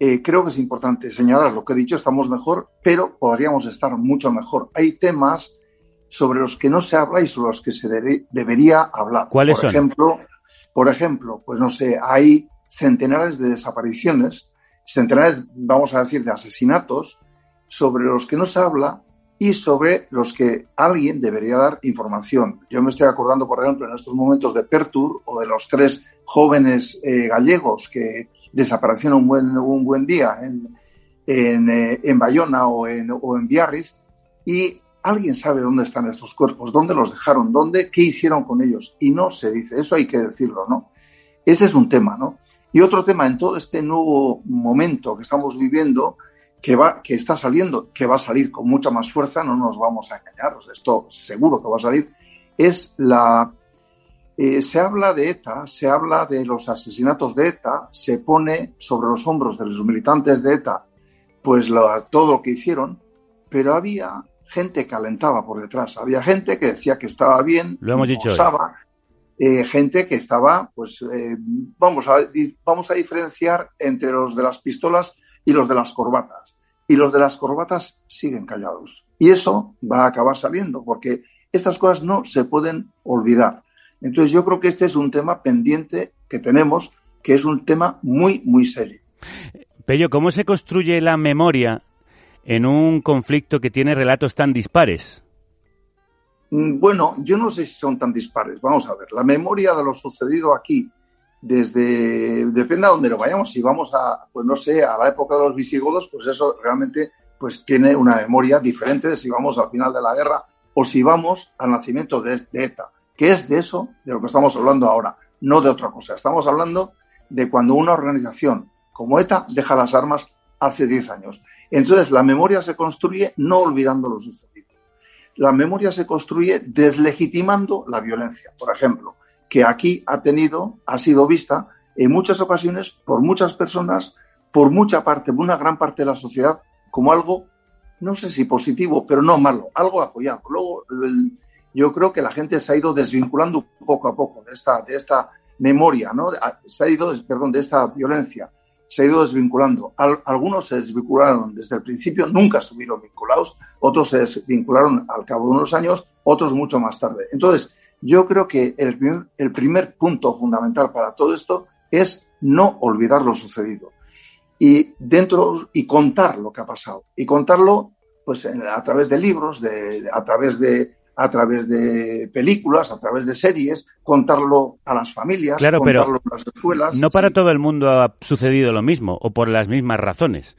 eh, creo que es importante señalar lo que he dicho, estamos mejor, pero podríamos estar mucho mejor. Hay temas sobre los que no se habla y sobre los que se debería hablar. ¿Cuáles por Ejemplo, por ejemplo, pues no sé, hay centenares de desapariciones, centenares, vamos a decir, de asesinatos sobre los que no se habla y sobre los que alguien debería dar información. Yo me estoy acordando, por ejemplo, en estos momentos de Pertur o de los tres jóvenes eh, gallegos que desaparecieron un buen, un buen día en, en, eh, en Bayona o en, o en Biarritz y alguien sabe dónde están estos cuerpos, dónde los dejaron, dónde, qué hicieron con ellos. Y no se dice, eso hay que decirlo, ¿no? Ese es un tema, ¿no? Y otro tema en todo este nuevo momento que estamos viviendo, que, va, que está saliendo, que va a salir con mucha más fuerza, no nos vamos a engañar, esto seguro que va a salir, es la eh, se habla de ETA, se habla de los asesinatos de ETA, se pone sobre los hombros de los militantes de ETA pues todo lo que hicieron, pero había gente que alentaba por detrás, había gente que decía que estaba bien, lo hemos dicho eh, gente que estaba, pues eh, vamos, a, vamos a diferenciar entre los de las pistolas y los de las corbatas. Y los de las corbatas siguen callados. Y eso va a acabar saliendo, porque estas cosas no se pueden olvidar. Entonces yo creo que este es un tema pendiente que tenemos, que es un tema muy, muy serio. Pello, ¿cómo se construye la memoria en un conflicto que tiene relatos tan dispares? Mm, bueno, yo no sé si son tan dispares. Vamos a ver, la memoria de lo sucedido aquí, desde, depende a dónde lo vayamos, si vamos a, pues no sé, a la época de los visigodos, pues eso realmente pues tiene una memoria diferente de si vamos al final de la guerra o si vamos al nacimiento de ETA que es de eso de lo que estamos hablando ahora, no de otra cosa. Estamos hablando de cuando una organización como ETA deja las armas hace 10 años. Entonces, la memoria se construye no olvidando lo sucedido. La memoria se construye deslegitimando la violencia, por ejemplo, que aquí ha tenido, ha sido vista en muchas ocasiones por muchas personas, por mucha parte, por una gran parte de la sociedad, como algo, no sé si positivo, pero no malo, algo apoyado. Luego, yo creo que la gente se ha ido desvinculando poco a poco de esta, de esta memoria, ¿no? Se ha ido, perdón, de esta violencia, se ha ido desvinculando. algunos se desvincularon desde el principio, nunca estuvieron vinculados, otros se desvincularon al cabo de unos años, otros mucho más tarde. Entonces, yo creo que el primer, el primer punto fundamental para todo esto es no olvidar lo sucedido y dentro y contar lo que ha pasado y contarlo pues a través de libros, de, a través de a través de películas, a través de series, contarlo a las familias, contarlo a las escuelas. No para todo el mundo ha sucedido lo mismo o por las mismas razones.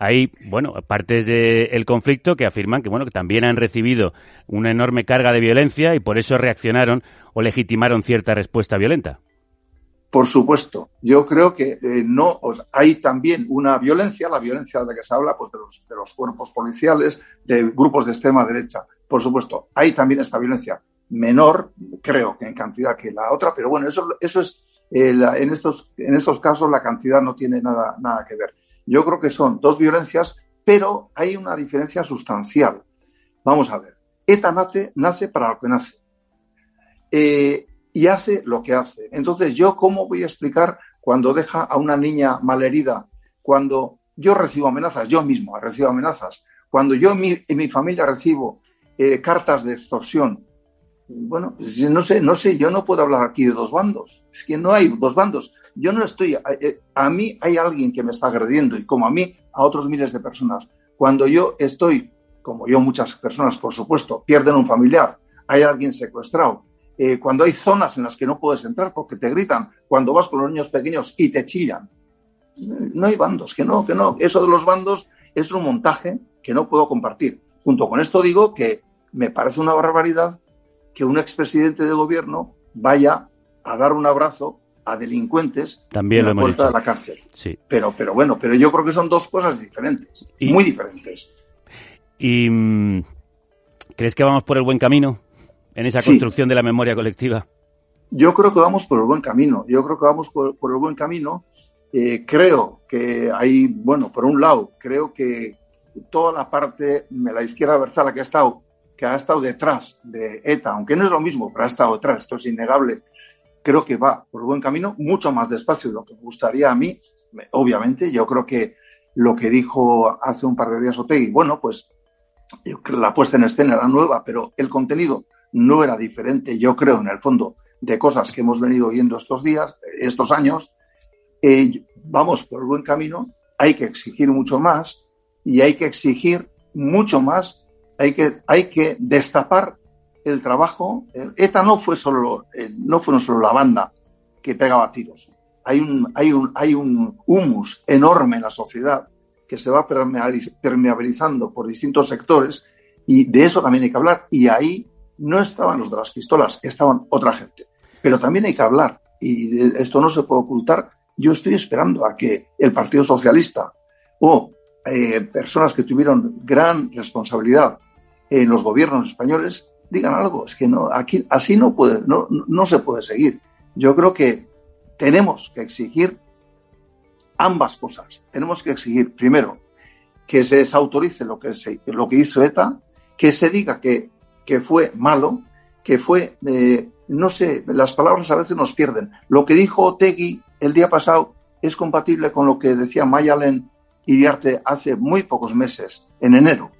Hay, bueno, partes del conflicto que afirman que, bueno, que también han recibido una enorme carga de violencia y por eso reaccionaron o legitimaron cierta respuesta violenta. Por supuesto, yo creo que eh, no hay también una violencia, la violencia de la que se habla, pues de los, de los cuerpos policiales, de grupos de extrema derecha. Por supuesto, hay también esta violencia menor, creo que en cantidad que la otra, pero bueno, eso, eso es eh, en estos en estos casos la cantidad no tiene nada nada que ver. Yo creo que son dos violencias pero hay una diferencia sustancial. Vamos a ver, ETA nace, nace para lo que nace eh, y hace lo que hace. Entonces, ¿yo cómo voy a explicar cuando deja a una niña malherida, cuando yo recibo amenazas, yo mismo recibo amenazas, cuando yo en mi, familia recibo eh, cartas de extorsión? Bueno, no sé, no sé, yo no puedo hablar aquí de dos bandos. Es que no hay dos bandos. Yo no estoy, eh, a mí hay alguien que me está agrediendo y como a mí, a otros miles de personas. Cuando yo estoy, como yo muchas personas, por supuesto, pierden un familiar, hay alguien secuestrado, eh, cuando hay zonas en las que no puedes entrar porque te gritan, cuando vas con los niños pequeños y te chillan. No hay bandos, que no, que no. Eso de los bandos es un montaje que no puedo compartir. Junto con esto digo que me parece una barbaridad que un expresidente de gobierno vaya a dar un abrazo a delincuentes También en la puerta de la cárcel. Sí. Pero, pero bueno, pero yo creo que son dos cosas diferentes, y, muy diferentes. ¿Y mm, crees que vamos por el buen camino en esa construcción de la memoria colectiva? Yo creo que vamos por el buen camino. Yo creo que vamos por, el buen camino. Eh, creo que hay, bueno, por un lado, creo que toda la parte de la izquierda versala que ha estado que ha estado detrás de ETA, aunque no es lo mismo, pero ha estado detrás, esto es innegable, creo que va por buen camino, mucho más despacio de lo que me gustaría a mí. Obviamente, yo creo que lo que dijo hace un par de días Otegui, bueno, pues la puesta en escena era nueva, pero el contenido no era diferente, yo creo, en el fondo, de cosas que hemos venido oyendo estos días, estos años. Eh, vamos por buen camino, hay que exigir mucho más y hay que exigir mucho más, hay que, hay que destapar el trabajo. ETA no fue solo, eh, no fue solo la banda que pegaba tiros. Hay un, hay un, hay un humus enorme en la sociedad que se va permeabilizando por distintos sectores y de eso también hay que hablar. Y ahí no estaban los de las pistolas, estaban otra gente. Pero también hay que hablar y esto no se puede ocultar. Yo estoy esperando a que el Partido Socialista o eh, personas que tuvieron gran responsabilidad en los gobiernos españoles digan algo. Es que no, aquí así no puede, no, no se puede seguir. Yo creo que tenemos que exigir ambas cosas. Tenemos que exigir, primero, que se desautorice lo que, se, lo que hizo ETA, que se diga que, que fue malo, que fue, eh, no sé, las palabras a veces nos pierden. Lo que dijo Otegui el día pasado es compatible con lo que decía Mayalen Iriarte hace muy pocos meses, en enero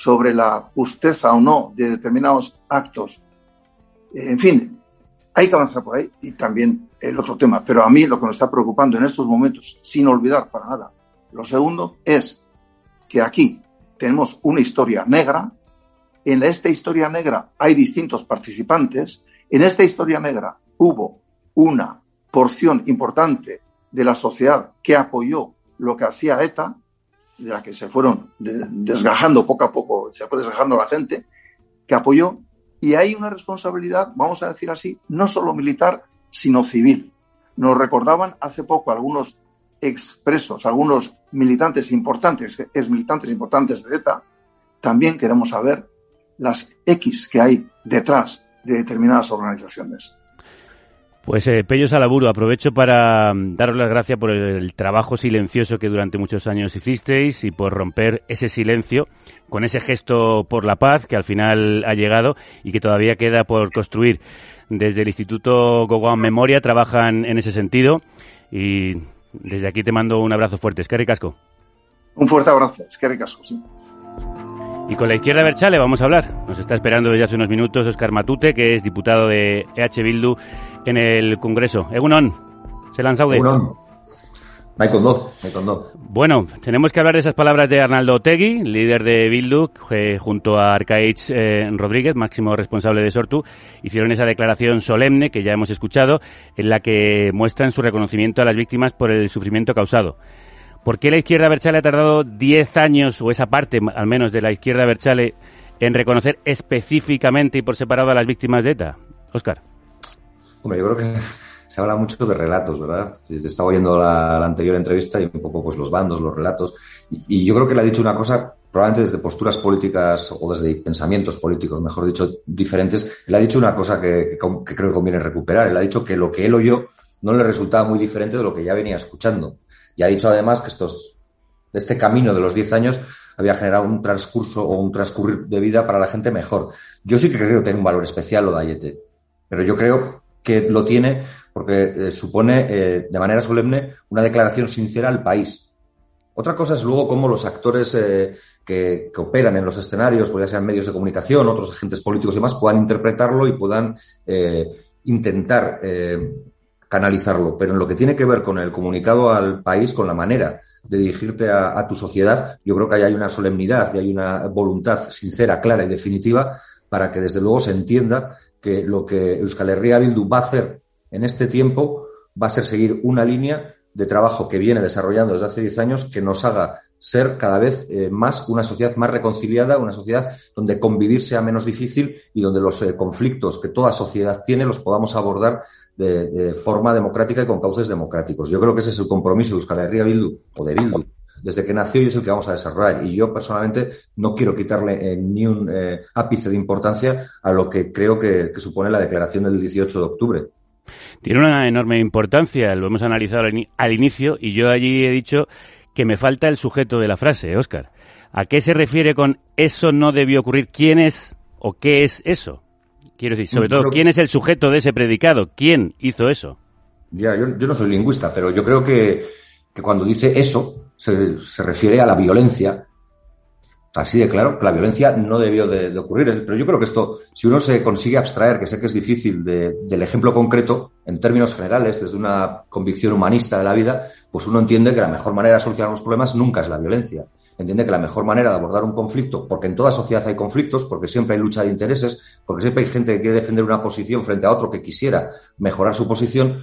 sobre la justeza o no de determinados actos. En fin, hay que avanzar por ahí y también el otro tema. Pero a mí lo que me está preocupando en estos momentos, sin olvidar para nada, lo segundo es que aquí tenemos una historia negra. En esta historia negra hay distintos participantes. En esta historia negra hubo una porción importante de la sociedad que apoyó lo que hacía ETA, de la que se fueron desgajando poco a poco, se fue desgajando la gente, que apoyó, y hay una responsabilidad, vamos a decir así, no solo militar, sino civil. Nos recordaban hace poco algunos expresos, algunos militantes importantes, ex militantes importantes de ETA, también queremos saber las X que hay detrás de determinadas organizaciones. Pues eh, Pello Salaburu, aprovecho para mm, daros las gracias por el, trabajo silencioso que durante muchos años hicisteis y por romper ese silencio con ese gesto por la paz que al final ha llegado y que todavía queda por construir. Desde el Instituto Gogoan Memoria trabajan en ese sentido y desde aquí te mando un abrazo fuerte. Es que ricasco. Un fuerte abrazo. Es que ricasco, sí. Y con la izquierda Berchale vamos a hablar. Nos está esperando desde hace unos minutos Oscar Matute, que es diputado de EH Bildu en el Congreso. Egunon, se lanza de. Egunon. Bueno, tenemos que hablar de esas palabras de Arnaldo Otegui, líder de Bildu, junto a Arcaich eh, Rodríguez, máximo responsable de Sortu, hicieron esa declaración solemne que ya hemos escuchado, en la que muestran su reconocimiento a las víctimas por el sufrimiento causado. ¿Por qué la izquierda Berchale ha tardado 10 años, o esa parte al menos de la izquierda Berchale, en reconocer específicamente y por separado a las víctimas de ETA? Oscar. Hombre, yo creo que se habla mucho de relatos, ¿verdad? Estaba oyendo la, anterior entrevista y un poco pues los bandos, los relatos. Y, yo creo que le ha dicho una cosa, probablemente desde posturas políticas o desde pensamientos políticos, mejor dicho, diferentes. Él ha dicho una cosa que, que creo que conviene recuperar. Él ha dicho que lo que él oyó no le resultaba muy diferente de lo que ya venía escuchando. Y ha dicho además que estos, este camino de los 10 años había generado un transcurso o un transcurrir de vida para la gente mejor. Yo sí que creo que tiene un valor especial lo de Ayete, pero yo creo que lo tiene porque eh, supone eh, de manera solemne una declaración sincera al país. Otra cosa es luego cómo los actores eh, que, que, operan en los escenarios, pues ya sean medios de comunicación, otros agentes políticos y demás, puedan interpretarlo y puedan intentar canalizarlo. Pero en lo que tiene que ver con el comunicado al país, con la manera de dirigirte a, a, tu sociedad, yo creo que ahí hay una solemnidad y hay una voluntad sincera, clara y definitiva para que desde luego se entienda que lo que Euskal Herria Bildu va a hacer en este tiempo va a ser seguir una línea de trabajo que viene desarrollando desde hace 10 años que nos haga ser cada vez eh, más una sociedad más reconciliada, una sociedad donde convivir sea menos difícil y donde los eh, conflictos que toda sociedad tiene los podamos abordar de, de, forma democrática y con cauces democráticos. Yo creo que ese es el compromiso de Euskal Herria Bildu o de Bildu desde que nació y es el que vamos a desarrollar. Y yo personalmente no quiero quitarle eh, ni un eh, ápice de importancia a lo que creo que, que, supone la declaración del 18 de octubre. Tiene una enorme importancia, lo hemos analizado al, in al inicio y yo allí he dicho que me falta el sujeto de la frase, Óscar. ¿A qué se refiere con eso no debió ocurrir? ¿Quién es o qué es eso? Quiero decir, sobre todo, ¿quién es el sujeto de ese predicado? ¿Quién hizo eso? Ya, yo, yo no soy lingüista, pero yo creo que, que cuando dice eso, se, se, refiere a la violencia. Así de claro, la violencia no debió de, de, ocurrir. Pero yo creo que esto, si uno se consigue abstraer, que sé que es difícil, de, del ejemplo concreto, en términos generales, desde una convicción humanista de la vida, pues uno entiende que la mejor manera de solucionar los problemas nunca es la violencia. Entiende que la mejor manera de abordar un conflicto, porque en toda sociedad hay conflictos, porque siempre hay lucha de intereses, porque siempre hay gente que quiere defender una posición frente a otro que quisiera mejorar su posición,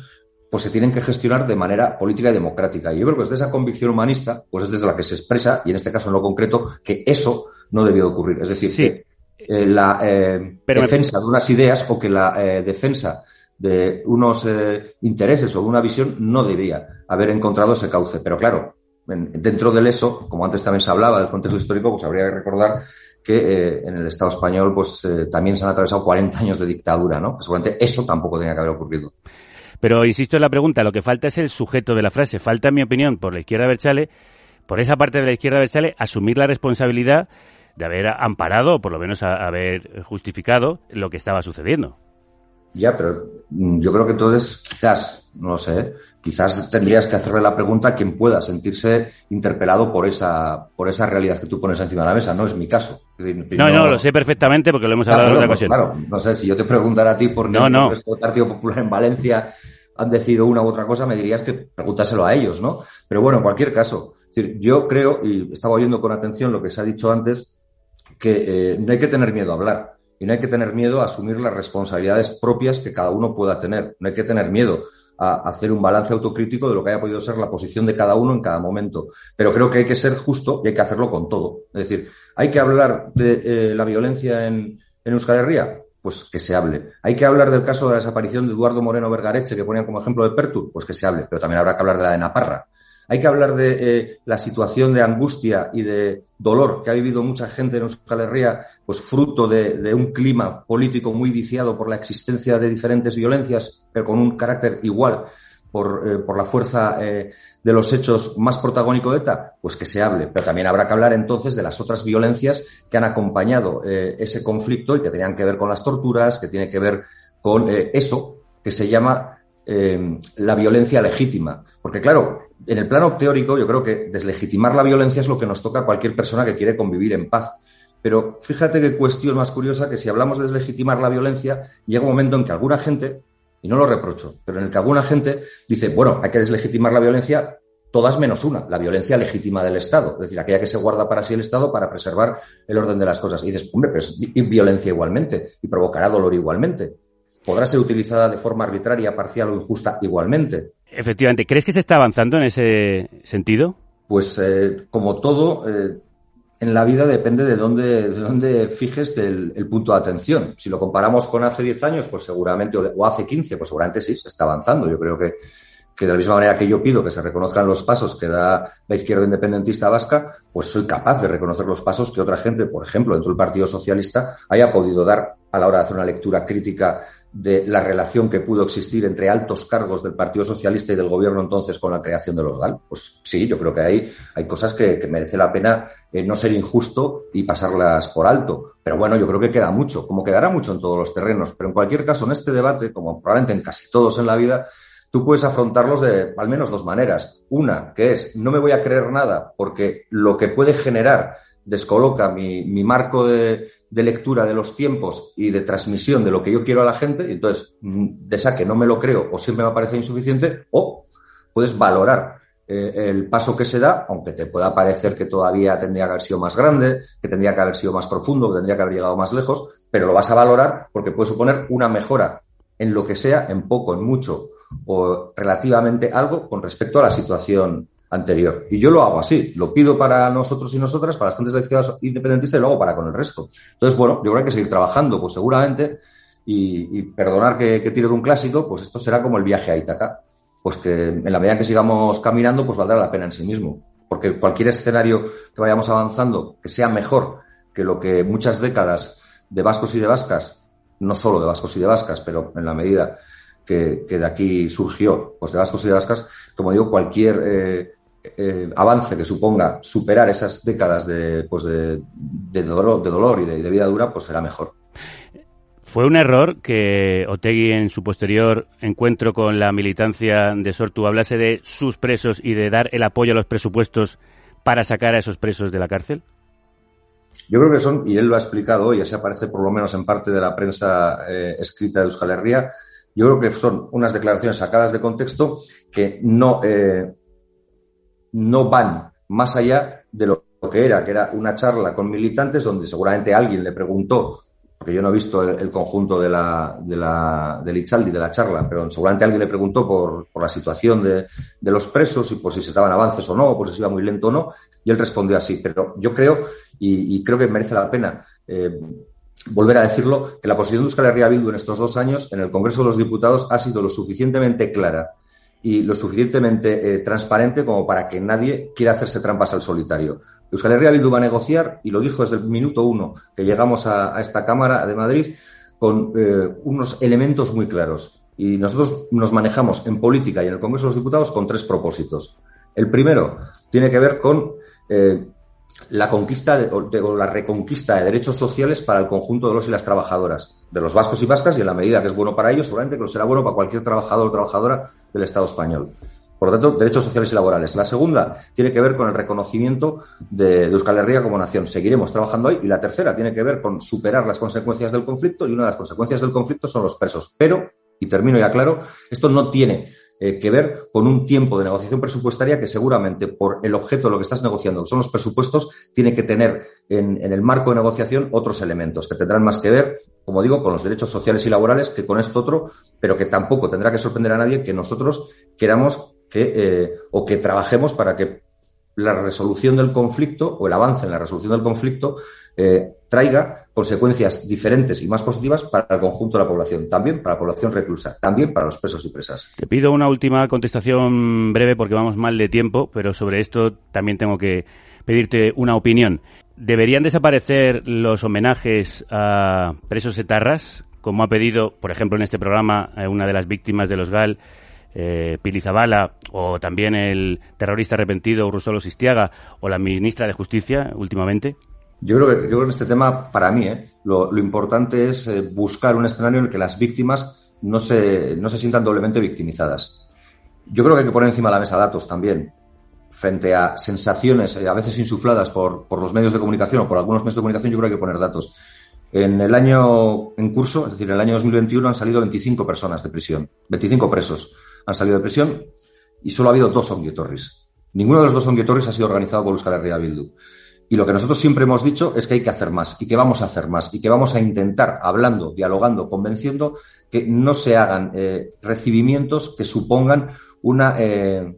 pues se tienen que gestionar de manera política y democrática. Y yo creo que desde esa convicción humanista, pues es desde la que se expresa, y en este caso en lo concreto, que eso no debió ocurrir. Es decir, sí. que eh, la eh, defensa me... de unas ideas o que la eh, defensa de unos intereses o de una visión no debía haber encontrado ese cauce. Pero claro, en, dentro del eso, como antes también se hablaba del contexto histórico, pues habría que recordar que en el Estado español pues también se han atravesado 40 años de dictadura, ¿no? Seguramente eso tampoco tenía que haber ocurrido. Pero insisto en la pregunta, lo que falta es el sujeto de la frase. Falta, en mi opinión, por la izquierda Berchale, por esa parte de la izquierda Berchale, asumir la responsabilidad de haber amparado, o por lo menos haber justificado lo que estaba sucediendo. Ya, pero yo creo que entonces quizás, no lo sé, quizás tendrías que hacerle la pregunta a quien pueda sentirse interpelado por esa, por esa realidad que tú pones encima de la mesa. No es mi caso. Es decir, no, no, no, lo sé perfectamente porque lo hemos hablado claro, en otra pues, ocasión. Claro, no sé, si yo te preguntara a ti por qué no, no. el Partido Popular en Valencia han decidido una u otra cosa, me dirías que pregúntaselo a ellos, ¿no? Pero bueno, en cualquier caso, es decir, yo creo, y estaba oyendo con atención lo que se ha dicho antes, que eh, no hay que tener miedo a hablar y no hay que tener miedo a asumir las responsabilidades propias que cada uno pueda tener. No hay que tener miedo a hacer un balance autocrítico de lo que haya podido ser la posición de cada uno en cada momento. Pero creo que hay que ser justo y hay que hacerlo con todo. Es decir, hay que hablar de eh, la violencia en, en Euskal Herria, pues que se hable. Hay que hablar del caso de la desaparición de Eduardo Moreno Vergareche, que ponían como ejemplo de Pertur, pues que se hable. Pero también habrá que hablar de la de Naparra. Hay que hablar de eh, la situación de angustia y de dolor que ha vivido mucha gente en Euskal Herria, pues fruto de, de, un clima político muy viciado por la existencia de diferentes violencias, pero con un carácter igual por, eh, por la fuerza eh, de los hechos más protagónico de ETA, pues que se hable. Pero también habrá que hablar entonces de las otras violencias que han acompañado eh, ese conflicto y que tenían que ver con las torturas, que tiene que ver con eso que se llama la violencia legítima. Porque claro, en el plano teórico yo creo que deslegitimar la violencia es lo que nos toca a cualquier persona que quiere convivir en paz. Pero fíjate qué cuestión más curiosa que si hablamos de deslegitimar la violencia, llega un momento en que alguna gente, y no lo reprocho, pero en el que alguna gente dice, bueno, hay que deslegitimar la violencia todas menos una, la violencia legítima del Estado, es decir, aquella que se guarda para sí el Estado para preservar el orden de las cosas. Y dices, hombre, pero es violencia igualmente y provocará dolor igualmente podrá ser utilizada de forma arbitraria, parcial o injusta igualmente. Efectivamente. ¿Crees que se está avanzando en ese sentido? Pues eh, como todo, eh, en la vida depende de dónde, de dónde fijes el, el, punto de atención. Si lo comparamos con hace 10 años, pues seguramente, o hace 15, pues seguramente sí, se está avanzando. Yo creo que, que de la misma manera que yo pido que se reconozcan los pasos que da la izquierda independentista vasca, pues soy capaz de reconocer los pasos que otra gente, por ejemplo, dentro del Partido Socialista, haya podido dar a la hora de hacer una lectura crítica de la relación que pudo existir entre altos cargos del Partido Socialista y del gobierno entonces con la creación de los GAL? Pues sí, yo creo que hay, hay cosas que, merece la pena eh, no ser injusto y pasarlas por alto. Pero bueno, yo creo que queda mucho, como quedará mucho en todos los terrenos. Pero en cualquier caso, en este debate, como probablemente en casi todos en la vida, tú puedes afrontarlos de al menos dos maneras. Una, que es no me voy a creer nada porque lo que puede generar descoloca mi, mi marco de, de lectura de los tiempos y de transmisión de lo que yo quiero a la gente, y entonces mm, de saque no me lo creo o siempre me parece insuficiente, o puedes valorar eh, el paso que se da, aunque te pueda parecer que todavía tendría que haber sido más grande, que tendría que haber sido más profundo, que tendría que haber llegado más lejos, pero lo vas a valorar porque puede suponer una mejora en lo que sea, en poco, en mucho o relativamente algo con respecto a la situación anterior. Y yo lo hago así, lo pido para nosotros y nosotras, para las gentes de la izquierda independentistas y luego para con el resto. Entonces, bueno, yo creo que hay que seguir trabajando, pues seguramente, y, perdonar que, que tire de un clásico, pues esto será como el viaje a Ítaca. Pues que en la medida que sigamos caminando, pues valdrá la pena en sí mismo. Porque cualquier escenario que vayamos avanzando, que sea mejor que lo que muchas décadas de vascos y de vascas, no solo de vascos y de vascas, pero en la medida que, de aquí surgió, pues de vascos y de vascas, como digo, cualquier eh, eh, avance que suponga superar esas décadas de, pues de, dolor, de dolor y de, vida dura, pues será mejor. ¿Fue un error que Otegui en su posterior encuentro con la militancia de Sortu hablase de sus presos y de dar el apoyo a los presupuestos para sacar a esos presos de la cárcel? Yo creo que son, y él lo ha explicado, y así aparece por lo menos en parte de la prensa eh, escrita de Euskal Herria, yo creo que son unas declaraciones sacadas de contexto que no, eh, no van más allá de lo que era, que era una charla con militantes donde seguramente alguien le preguntó, porque yo no he visto el, conjunto de la, de la, del Itzaldi, de la charla, pero seguramente alguien le preguntó por, por la situación de, de, los presos y por si se estaban avances o no, por si se iba muy lento o no, y él respondió así. Pero yo creo, y, creo que merece la pena eh, volver a decirlo, que la posición de Euskal Herria Bildu en estos dos años en el Congreso de los Diputados ha sido lo suficientemente clara y lo suficientemente eh, transparente como para que nadie quiera hacerse trampas al solitario. Euskal Herria Bildu va a negociar, y lo dijo desde el minuto uno que llegamos a, esta Cámara de Madrid, con eh, unos elementos muy claros. Y nosotros nos manejamos en política y en el Congreso de los Diputados con tres propósitos. El primero tiene que ver con eh, la conquista o la reconquista de derechos sociales para el conjunto de los y las trabajadoras, de los vascos y vascas, y en la medida que es bueno para ellos, seguramente que lo será bueno para cualquier trabajador o trabajadora del Estado español. Por lo tanto, derechos sociales y laborales. La segunda tiene que ver con el reconocimiento de, Euskal Herria como nación. Seguiremos trabajando ahí. Y la tercera tiene que ver con superar las consecuencias del conflicto. Y una de las consecuencias del conflicto son los presos. Pero, y termino ya claro, esto no tiene eh, que ver con un tiempo de negociación presupuestaria que seguramente por el objeto de lo que estás negociando, que son los presupuestos, tiene que tener en, el marco de negociación otros elementos que tendrán más que ver, como digo, con los derechos sociales y laborales que con esto otro, pero que tampoco tendrá que sorprender a nadie que nosotros queramos que eh, o que trabajemos para que la resolución del conflicto o el avance en la resolución del conflicto eh, traiga consecuencias diferentes y más positivas para el conjunto de la población, también para la población reclusa, también para los presos y presas. Te pido una última contestación breve porque vamos mal de tiempo, pero sobre esto también tengo que pedirte una opinión. ¿Deberían desaparecer los homenajes a presos etarras, como ha pedido, por ejemplo, en este programa, eh, una de las víctimas de los GAL, eh, Pili Zabala, o también el terrorista arrepentido Rusolo Sistiaga, o la ministra de Justicia últimamente? Yo creo que, yo creo que en este tema, para mí, ¿eh? lo, importante es eh, buscar un escenario en el que las víctimas no se, no se sientan doblemente victimizadas. Yo creo que hay que poner encima de la mesa datos también, frente a sensaciones eh, a veces insufladas por, por, los medios de comunicación o por algunos medios de comunicación, yo creo que hay que poner datos. En el año en curso, es decir, en el año 2021, han salido 25 personas de prisión, 25 presos han salido de prisión y solo ha habido dos onguietorris. Ninguno de los dos onguietorris ha sido organizado por Euskal Herria Bildu. Y lo que nosotros siempre hemos dicho es que hay que hacer más y que vamos a hacer más y que vamos a intentar, hablando, dialogando, convenciendo, que no se hagan eh, recibimientos que supongan una, eh,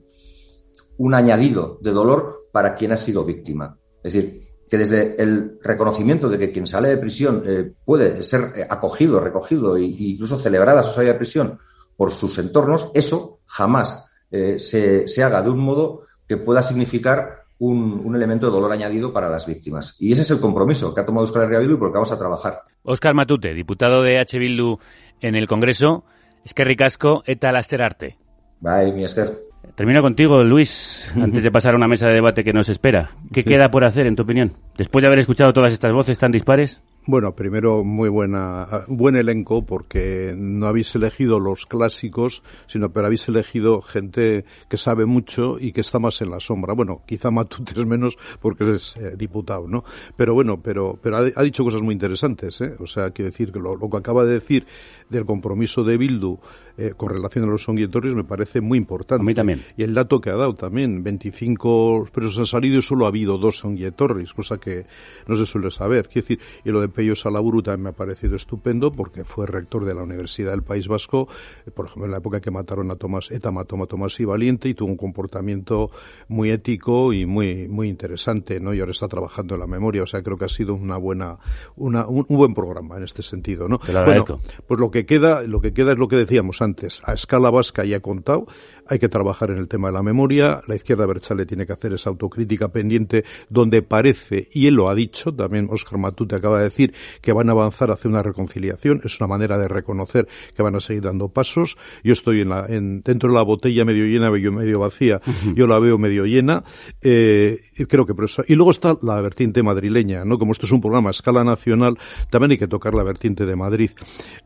un añadido de dolor para quien ha sido víctima. Es decir, que desde el reconocimiento de que quien sale de prisión eh, puede ser acogido, recogido e incluso celebrada su salida de prisión por sus entornos, eso jamás se, se haga de un modo que pueda significar un, un, elemento de dolor añadido para las víctimas. Y ese es el compromiso que ha tomado Euskal Herria Bildu y por el que vamos a trabajar. Óscar Matute, diputado de H. Bildu en el Congreso. Es que ricasco eta lasterarte. Bye, mi Esker. Termino contigo, Luis, antes de pasar a una mesa de debate que nos espera. ¿Qué sí. queda por hacer, en tu opinión? Después de haber escuchado todas estas voces tan dispares. Bueno, primero muy buena, buen elenco porque no habéis elegido los clásicos, sino pero habéis elegido gente que sabe mucho y que está más en la sombra. Bueno, quizá Matute es menos porque es eh, diputado, ¿no? Pero bueno, pero, pero ha, ha, dicho cosas muy interesantes, ¿eh? O sea, quiero decir que lo, lo que acaba de decir del compromiso de Bildu eh, con relación a los songuitorios me parece muy importante. A mí también. Y el dato que ha dado también, 25 presos han salido y solo ha habido dos songuitorris, cosa que no se suele saber. Quiero decir, y lo de Pello Salaburu también me ha parecido estupendo porque fue rector de la Universidad del País Vasco, eh, por ejemplo, en la época que mataron a Tomás, ETA mató a Tomás y Valiente y tuvo un comportamiento muy ético y muy, muy interesante, ¿no? Y ahora está trabajando en la memoria, o sea, creo que ha sido una buena, una, un, un buen programa en este sentido, ¿no? Bueno, pues lo que queda, lo que queda es lo que decíamos antes, a escala vasca ya contado, hay que trabajar en el tema de la memoria, la izquierda Berchale tiene que hacer esa autocrítica pendiente donde parece, y él lo ha dicho, también Oscar Matute acaba de decir, que van a avanzar hacia una reconciliación, es una manera de reconocer que van a seguir dando pasos, yo estoy en la, en, dentro de la botella medio llena, medio vacía, uh -huh. yo la veo medio llena, eh, creo que por eso, y luego está la vertiente madrileña, ¿no? Como esto es un programa a escala nacional, también hay que tocar la vertiente de Madrid.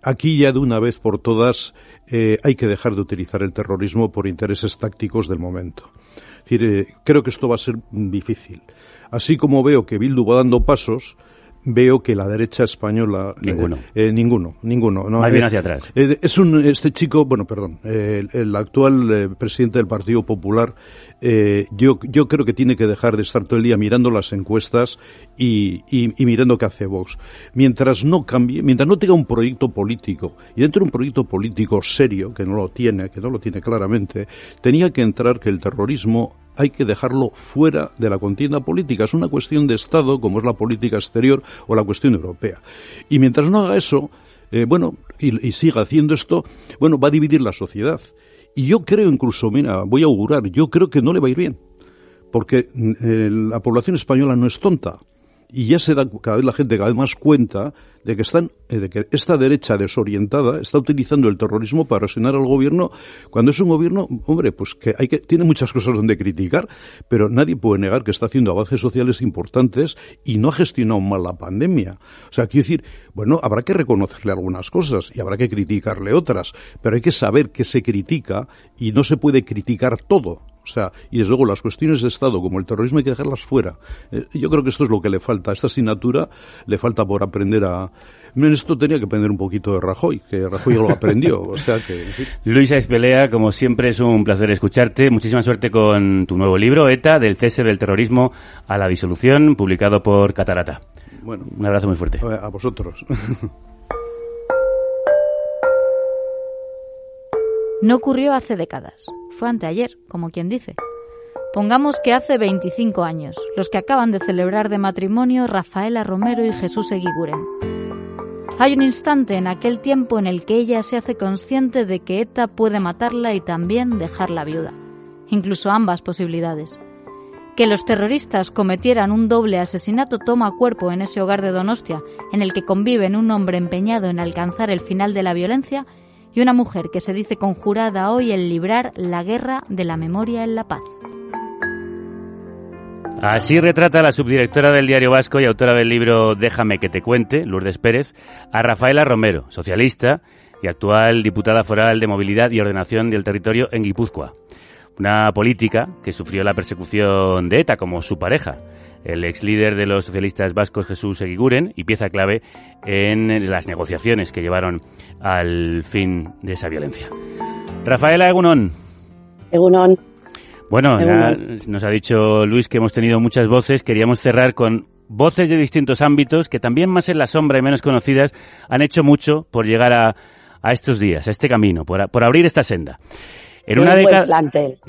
Aquí ya de una vez por todas, eh, hay que dejar de utilizar el terrorismo por intereses tácticos del momento. Es decir, eh, creo que esto va a ser difícil. Así como veo que Bildu va dando pasos, veo que la derecha española ninguno. eh, eh, ninguno ninguno no Más bien hacia atrás. eh, es un este chico bueno perdón el, el, actual presidente del Partido Popular yo yo creo que tiene que dejar de estar todo el día mirando las encuestas y, y, y, mirando qué hace Vox. Mientras no cambie mientras no tenga un proyecto político y dentro de un proyecto político serio que no lo tiene que no lo tiene claramente tenía que entrar que el terrorismo hay que dejarlo fuera de la contienda política. Es una cuestión de Estado, como es la política exterior o la cuestión europea. Y mientras no haga eso, eh, bueno, y, siga haciendo esto, bueno, va a dividir la sociedad. Y yo creo incluso, mira, voy a augurar, yo creo que no le va a ir bien. Porque eh, la población española no es tonta. Y ya se da cada vez la gente cada vez más cuenta de que están eh, de que esta derecha desorientada está utilizando el terrorismo para asignar al gobierno cuando es un gobierno, hombre, pues que hay que tiene muchas cosas donde criticar, pero nadie puede negar que está haciendo avances sociales importantes y no ha gestionado mal la pandemia. O sea, quiero decir, bueno, habrá que reconocerle algunas cosas y habrá que criticarle otras, pero hay que saber qué se critica y no se puede criticar todo. O sea, y desde luego las cuestiones de Estado como el terrorismo hay que dejarlas fuera. Eh, yo creo que esto es lo que le falta. A esta asignatura le falta por aprender a... Esto tenía que aprender un poquito de Rajoy, que Rajoy lo aprendió. o sea que... En fin. Luisa Espelea, como siempre es un placer escucharte. Muchísima suerte con tu nuevo libro, ETA, del cese del terrorismo a la disolución, publicado por Catarata. Bueno, un abrazo muy fuerte. A vosotros. No ocurrió hace décadas, fue anteayer, como quien dice. Pongamos que hace 25 años, los que acaban de celebrar de matrimonio Rafaela Romero y Jesús Eguiguren. Hay un instante en aquel tiempo en el que ella se hace consciente de que ETA puede matarla y también dejarla viuda. Incluso ambas posibilidades. Que los terroristas cometieran un doble asesinato toma cuerpo en ese hogar de Donostia, en el que conviven un hombre empeñado en alcanzar el final de la violencia y una mujer que se dice conjurada hoy en librar la guerra de la memoria en la paz. Así retrata la subdirectora del Diario Vasco y autora del libro Déjame que te cuente, Lourdes Pérez, a Rafaela Romero, socialista y actual diputada foral de Movilidad y Ordenación del Territorio en Guipúzcoa. Una política que sufrió la persecución de ETA como su pareja, el ex líder de los socialistas vascos Jesús Eguiguren y pieza clave en las negociaciones que llevaron al fin de esa violencia. Rafaela Egunon. Egunon. Bueno, ya nos ha dicho Luis que hemos tenido muchas voces. Queríamos cerrar con voces de distintos ámbitos que también más en la sombra y menos conocidas han hecho mucho por llegar a, a estos días, a este camino, por, por abrir esta senda. En una década.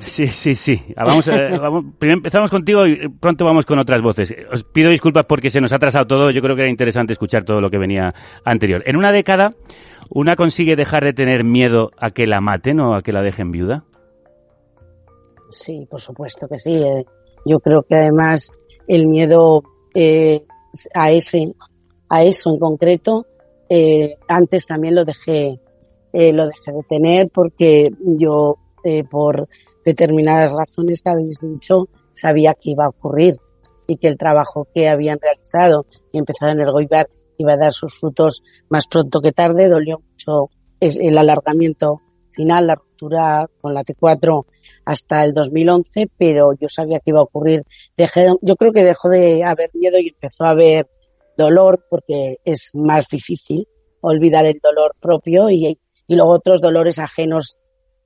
Sí, sí, sí. Vamos, a, vamos, primero empezamos contigo y pronto vamos con otras voces. Os pido disculpas porque se nos ha atrasado todo. Yo creo que era interesante escuchar todo lo que venía anterior. En una década, ¿una consigue dejar de tener miedo a que la maten o a que la dejen viuda? Sí, por supuesto que sí. Eh. Yo creo que además el miedo eh, a ese, a eso en concreto, eh, antes también lo dejé, eh, lo dejé de tener porque yo, eh, por determinadas razones que habéis dicho, sabía que iba a ocurrir y que el trabajo que habían realizado y empezado en el Goibar iba a dar sus frutos más pronto que tarde. Dolió mucho el alargamiento final, la ruptura con la T4 hasta el 2011, pero yo sabía que iba a ocurrir. Dejé, yo creo que dejó de haber miedo y empezó a haber dolor porque es más difícil olvidar el dolor propio y, y luego otros dolores ajenos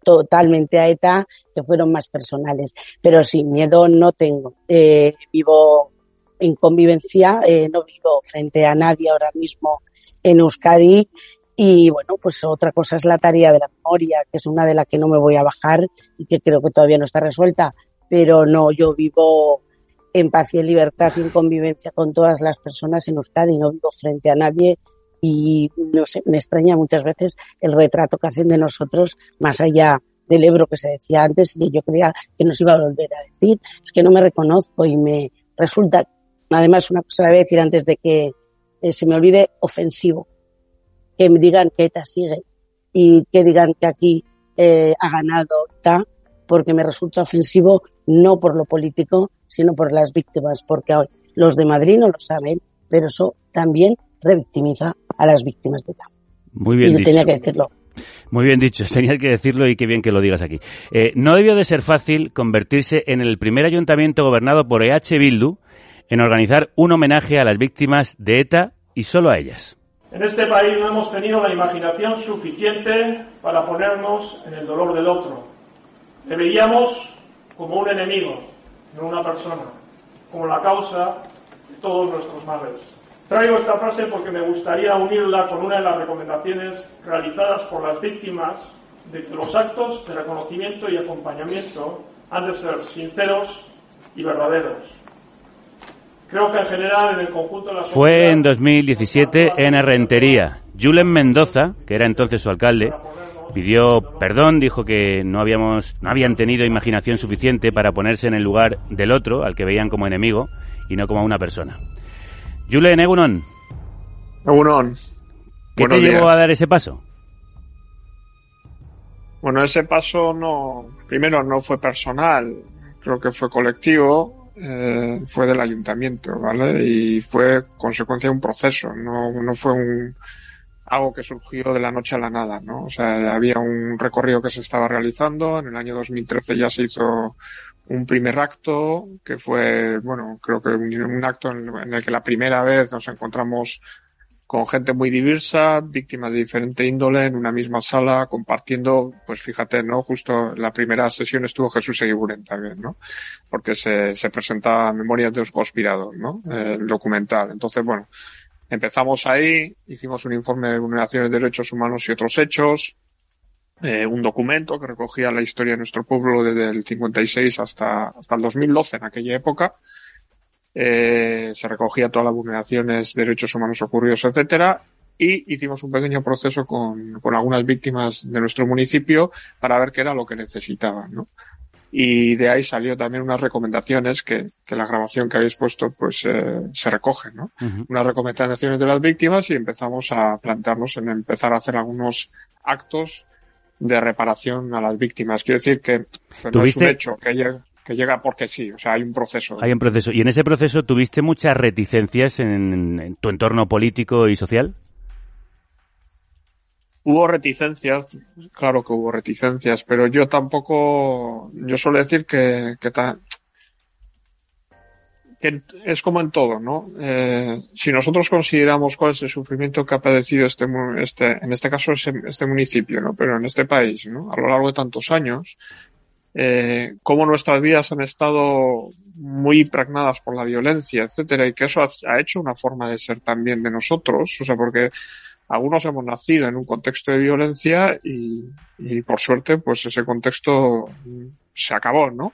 totalmente a ETA que fueron más personales. Pero sí, miedo no tengo. Eh, vivo en convivencia, eh, no vivo frente a nadie ahora mismo en Euskadi y bueno, pues otra cosa es la tarea de la memoria, que es una de las que no me voy a bajar y que creo que todavía no está resuelta. Pero no, yo vivo en paz y en libertad y en convivencia con todas las personas en Euskadi, no vivo frente a nadie y no sé, me extraña muchas veces el retrato que hacen de nosotros más allá del Ebro que se decía antes y que yo creía que nos iba a volver a decir. Es que no me reconozco y me resulta, además una cosa la voy a decir antes de que eh, se me olvide, ofensivo que me digan que ETA sigue y que digan que aquí eh, ha ganado ETA, porque me resulta ofensivo no por lo político, sino por las víctimas, porque hoy los de Madrid no lo saben, pero eso también revictimiza a las víctimas de ETA. Muy bien y dicho. tenía que decirlo. Muy bien dicho, tenías que decirlo y qué bien que lo digas aquí. Eh, no debió de ser fácil convertirse en el primer ayuntamiento gobernado por EH Bildu en organizar un homenaje a las víctimas de ETA y solo a ellas. En este país no hemos tenido la imaginación suficiente para ponernos en el dolor del otro. Le veíamos como un enemigo, no una persona, como la causa de todos nuestros males. Traigo esta frase porque me gustaría unirla con una de las recomendaciones realizadas por las víctimas de que los actos de reconocimiento y acompañamiento han de ser sinceros y verdaderos. Creo que en general en el conjunto de la Fue en 2017 en Errentería. Julen Mendoza, que era entonces su alcalde, pidió perdón, dijo que no habíamos no habían tenido imaginación suficiente para ponerse en el lugar del otro, al que veían como enemigo y no como a una persona. Julen Egunon. Egunon. ¿Qué Buenos te llevó a dar ese paso? Bueno, ese paso no, primero no fue personal, creo que fue colectivo, eh, fue del ayuntamiento, ¿vale? Y fue consecuencia de un proceso, no, no fue un, algo que surgió de la noche a la nada, ¿no? O sea, había un recorrido que se estaba realizando, en el año 2013 ya se hizo un primer acto, que fue, bueno, creo que un, un acto en, en el que la primera vez nos encontramos con gente muy diversa, víctimas de diferente índole, en una misma sala, compartiendo, pues fíjate, ¿no? Justo en la primera sesión estuvo Jesús Eguiguren también, ¿no? Porque se, se presentaba Memorias de los Conspirados, ¿no? Eh, el documental. Entonces, bueno, empezamos ahí, hicimos un informe de vulneraciones de derechos humanos y otros hechos, eh, un documento que recogía la historia de nuestro pueblo desde el 56 hasta, hasta el 2012, en aquella época, eh, se recogía todas las vulneraciones de derechos humanos ocurridos, etcétera, y hicimos un pequeño proceso con, con algunas víctimas de nuestro municipio para ver qué era lo que necesitaban, ¿no? Y de ahí salió también unas recomendaciones que, que la grabación que habéis puesto pues eh, se recoge, ¿no? Unas recomendaciones de las víctimas y empezamos a plantearnos en empezar a hacer algunos actos de reparación a las víctimas. Quiero decir que pues, no es un ¿Tuviste- hecho que llega, que llega porque sí, o sea, hay un proceso. Hay un proceso. ¿Y en ese proceso tuviste muchas reticencias en, en tu entorno político y social? Hubo reticencias, claro que hubo reticencias, pero yo tampoco, yo suelo decir que, que, ta- es como en todo, ¿no? Eh, si nosotros consideramos cuál es el sufrimiento que ha padecido este, este en este caso este municipio, ¿no? Pero en este país, ¿no? A lo largo de tantos años, eh, cómo nuestras vidas han estado muy impregnadas por la violencia, etcétera, y que eso ha, hecho una forma de ser también de nosotros, o sea, porque algunos hemos nacido en un contexto de violencia y, por suerte, pues ese contexto se acabó, ¿no?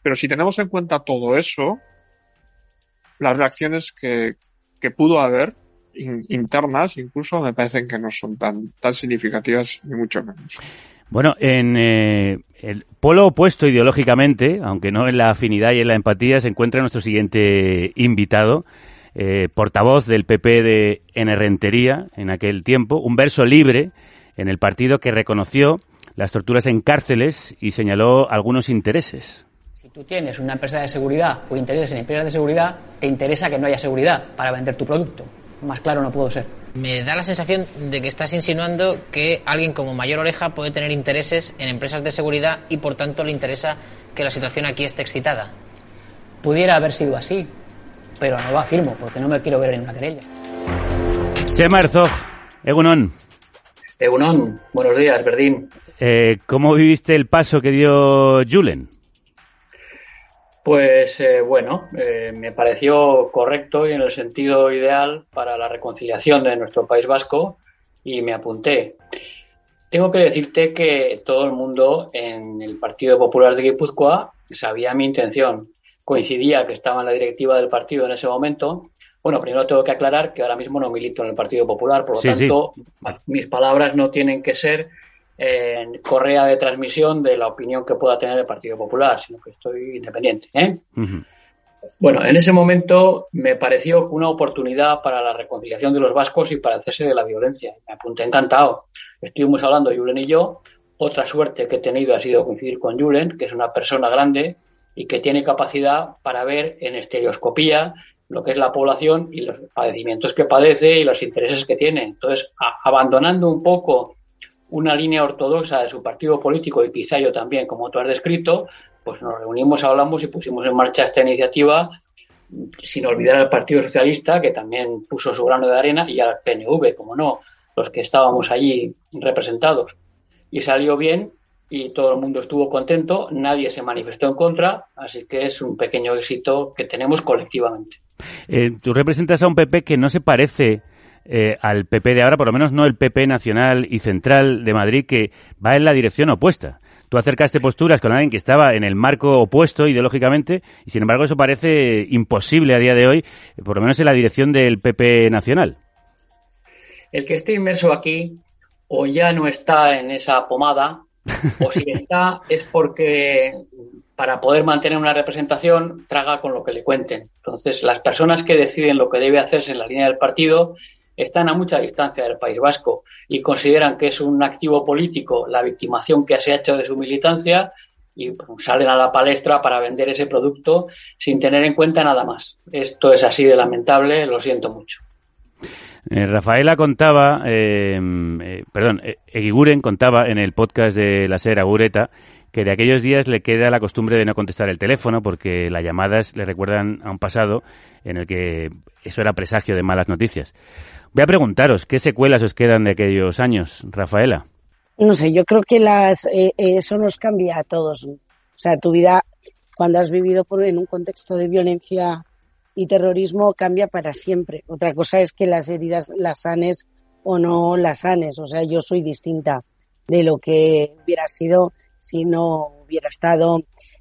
Pero si tenemos en cuenta todo eso, las reacciones que, que pudo haber in- internas incluso me parecen que no son tan, tan significativas ni mucho menos. Bueno, en eh, el polo opuesto ideológicamente, aunque no en la afinidad y en la empatía, se encuentra nuestro siguiente invitado, eh, portavoz del PP de Enerrentería en aquel tiempo, un verso libre en el partido que reconoció las torturas en cárceles y señaló algunos intereses. Si tú tienes una empresa de seguridad o intereses en empresas de seguridad, te interesa que no haya seguridad para vender tu producto. Más claro no puedo ser. Me da la sensación de que estás insinuando que alguien como Mayor Oreja puede tener intereses en empresas de seguridad y por tanto le interesa que la situación aquí esté excitada. Pudiera haber sido así, pero no lo afirmo porque no me quiero ver en una querella. Chema Herzog, Egunon. Egunon, buenos días, Verdín. Eh, ¿Cómo viviste el paso que dio Julen? Pues eh, bueno, eh, me pareció correcto y en el sentido ideal para la reconciliación de nuestro País Vasco y me apunté. Tengo que decirte que todo el mundo en el Partido Popular de Guipúzcoa sabía mi intención. Coincidía que estaba en la directiva del partido en ese momento. Bueno, primero tengo que aclarar que ahora mismo no milito en el Partido Popular, por lo tanto, mis palabras no tienen que ser en correa de transmisión de la opinión que pueda tener el Partido Popular, sino que estoy independiente. ¿eh? Bueno, en ese momento me pareció una oportunidad para la reconciliación de los vascos y para el cese de la violencia. Me apunté encantado. Estuvimos hablando Julen y yo. Otra suerte que he tenido ha sido coincidir con Julen, que es una persona grande y que tiene capacidad para ver en estereoscopía lo que es la población y los padecimientos que padece y los intereses que tiene. Entonces, abandonando un poco una línea ortodoxa de su partido político y quizá yo también, como tú has descrito, pues nos reunimos, hablamos y pusimos en marcha esta iniciativa sin olvidar al Partido Socialista, que también puso su grano de arena, y al PNV, como no, los que estábamos allí representados. Y salió bien y todo el mundo estuvo contento, nadie se manifestó en contra, así que es un pequeño éxito que tenemos colectivamente. Eh, tú representas a un PP que no se parece eh, al PP de ahora, por lo menos no el PP nacional y central de Madrid, que va en la dirección opuesta. Tú acercaste posturas con alguien que estaba en el marco opuesto ideológicamente y sin embargo eso parece imposible a día de hoy, por lo menos en la dirección del PP nacional. El que esté inmerso aquí o ya no está en esa pomada o si está es porque para poder mantener una representación traga con lo que le cuenten. Entonces, las personas que deciden lo que debe hacerse en la línea del partido están a mucha distancia del País Vasco y consideran que es un activo político la victimación que se ha hecho de su militancia y salen a la palestra para vender ese producto sin tener en cuenta nada más. Esto es así de lamentable, lo siento mucho. Eh, Rafaela contaba, eh, eh, perdón, Eguiguren contaba en el podcast de la serie Agureta que de aquellos días le queda la costumbre de no contestar el teléfono porque las llamadas le recuerdan a un pasado en el que eso era presagio de malas noticias. Voy a preguntaros, ¿qué secuelas os quedan de aquellos años, Rafaela? No sé, yo creo que las, eh, eso nos cambia a todos. O sea, tu vida, cuando has vivido por, en un contexto de violencia y terrorismo, cambia para siempre. Otra cosa es que las heridas las sanes o no las sanes. O sea, yo soy distinta de lo que hubiera sido si no hubiera estado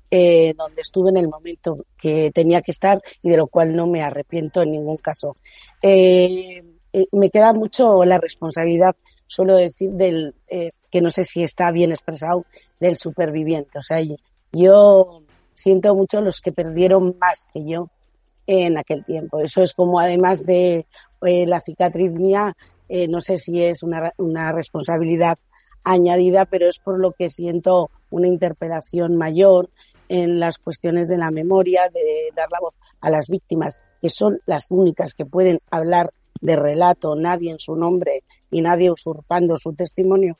eh, donde estuve en el momento que tenía que estar y de lo cual no me arrepiento en ningún caso. Eh, eh, me queda mucho la responsabilidad, suelo decir, del, eh, que no sé si está bien expresado, del superviviente. O sea, yo siento mucho los que perdieron más que yo en aquel tiempo. Eso es como, además de eh, la cicatriz mía, no sé si es una, una responsabilidad añadida, pero es por lo que siento una interpelación mayor en las cuestiones de la memoria, de dar la voz a las víctimas, que son las únicas que pueden hablar de relato, nadie en su nombre y nadie usurpando su testimonio.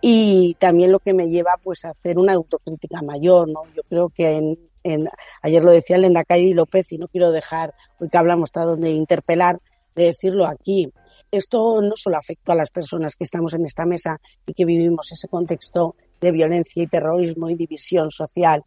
Y también lo que me lleva pues a hacer una autocrítica mayor, ¿no? Yo creo que en, ayer lo decía Calle López y no quiero dejar, hoy que hablamos de interpelar, de decirlo aquí. Esto no solo afecta a las personas que estamos en esta mesa y que vivimos ese contexto de violencia y terrorismo y división social.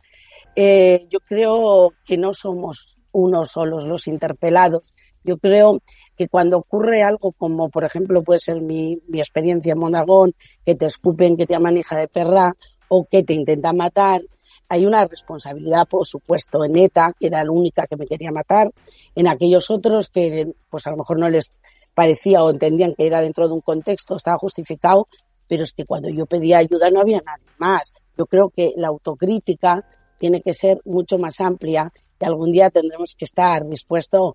Eh, yo creo que no somos unos solos los interpelados, yo creo que cuando ocurre algo como, por ejemplo, puede ser mi, mi experiencia en Monagón, que te escupen, que te llaman de perra o que te intentan matar, hay una responsabilidad, por supuesto, en ETA, que era la única que me quería matar, en aquellos otros que, pues a lo mejor no les parecía o entendían que era dentro de un contexto, estaba justificado, pero es que cuando yo pedía ayuda no había nadie más. Yo creo que la autocrítica tiene que ser mucho más amplia y algún día tendremos que estar dispuestos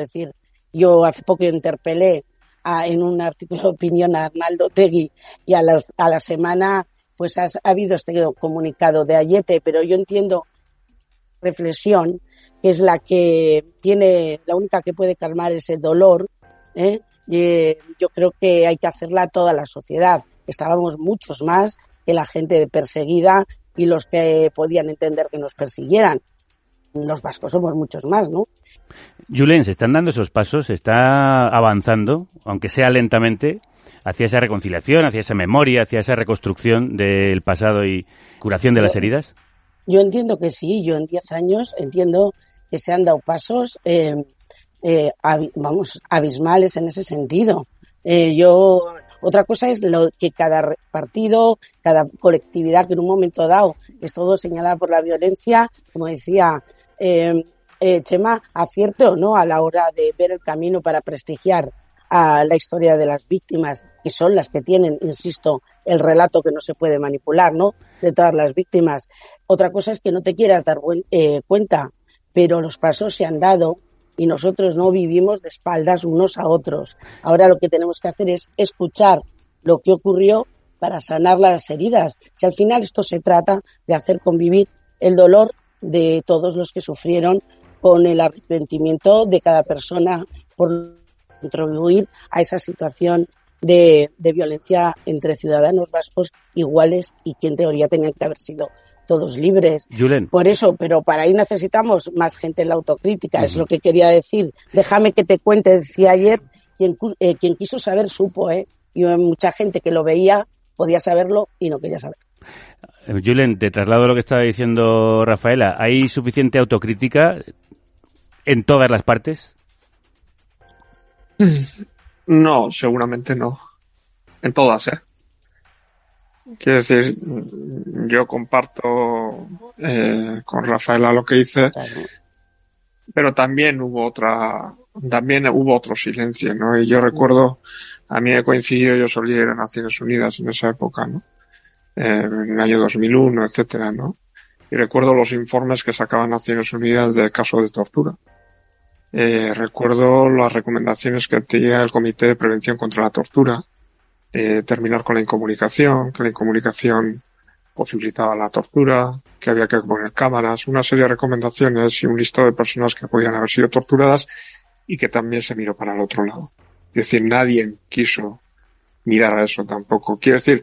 decir, yo hace poco interpelé en un artículo de opinión a Arnaldo Tegui y a, a la semana pues ha, habido este comunicado de Ayete, pero yo entiendo reflexión que es la que tiene, la única que puede calmar ese dolor, ¿eh? y, yo creo que hay que hacerla a toda la sociedad. Estábamos muchos más que la gente perseguida y los que podían entender que nos persiguieran. Los vascos somos muchos más, ¿no? Julen, se están dando esos pasos, se está avanzando, aunque sea lentamente, hacia esa reconciliación, hacia esa memoria, hacia esa reconstrucción del pasado y curación de las heridas? Yo entiendo que sí, yo en 10 años entiendo que se han dado pasos, eh, eh, vamos, abismales en ese sentido. Eh, yo otra cosa es lo que cada partido, cada colectividad que en un momento dado es todo señalada por la violencia, como decía eh, eh, Chema, acierte o no a la hora de ver el camino para prestigiar a la historia de las víctimas, que son las que tienen, insisto, el relato que no se puede manipular, ¿no? De todas las víctimas. Otra cosa es que no te quieras dar eh, cuenta, pero los pasos se han dado y nosotros no vivimos de espaldas unos a otros. Ahora lo que tenemos que hacer es escuchar lo que ocurrió para sanar las heridas. Si al final esto se trata de hacer convivir el dolor de todos los que sufrieron con el arrepentimiento de cada persona por contribuir a esa situación de, violencia entre ciudadanos vascos iguales y que en teoría tenían que haber sido todos libres. Por eso, pero para ahí necesitamos más gente en la autocrítica, es lo que quería decir. Déjame que te cuente, decía ayer, quien, eh, quien quiso saber supo, ¿eh? Y mucha gente que lo veía podía saberlo y no quería saber. Julen, te traslado lo que estaba diciendo Rafaela. ¿Hay suficiente autocrítica en todas las partes? No, seguramente no. En todas, ¿eh? Quiero decir, yo comparto eh, con Rafaela lo que dice, pero también hubo otra, también hubo otro silencio, ¿no? Y yo recuerdo, a mí me coincidió, yo solía ir a Naciones Unidas en esa época, ¿no? Eh, en el año 2001, etcétera, ¿no? Y recuerdo los informes que sacaban Naciones Unidas de caso de tortura. Eh, recuerdo las recomendaciones que tenía el Comité de Prevención contra la Tortura, eh, terminar con la incomunicación, que la incomunicación posibilitaba la tortura, que había que poner cámaras, una serie de recomendaciones y un listado de personas que podían haber sido torturadas y que también se miró para el otro lado. Es decir, nadie quiso mirar a eso tampoco. Quiero decir,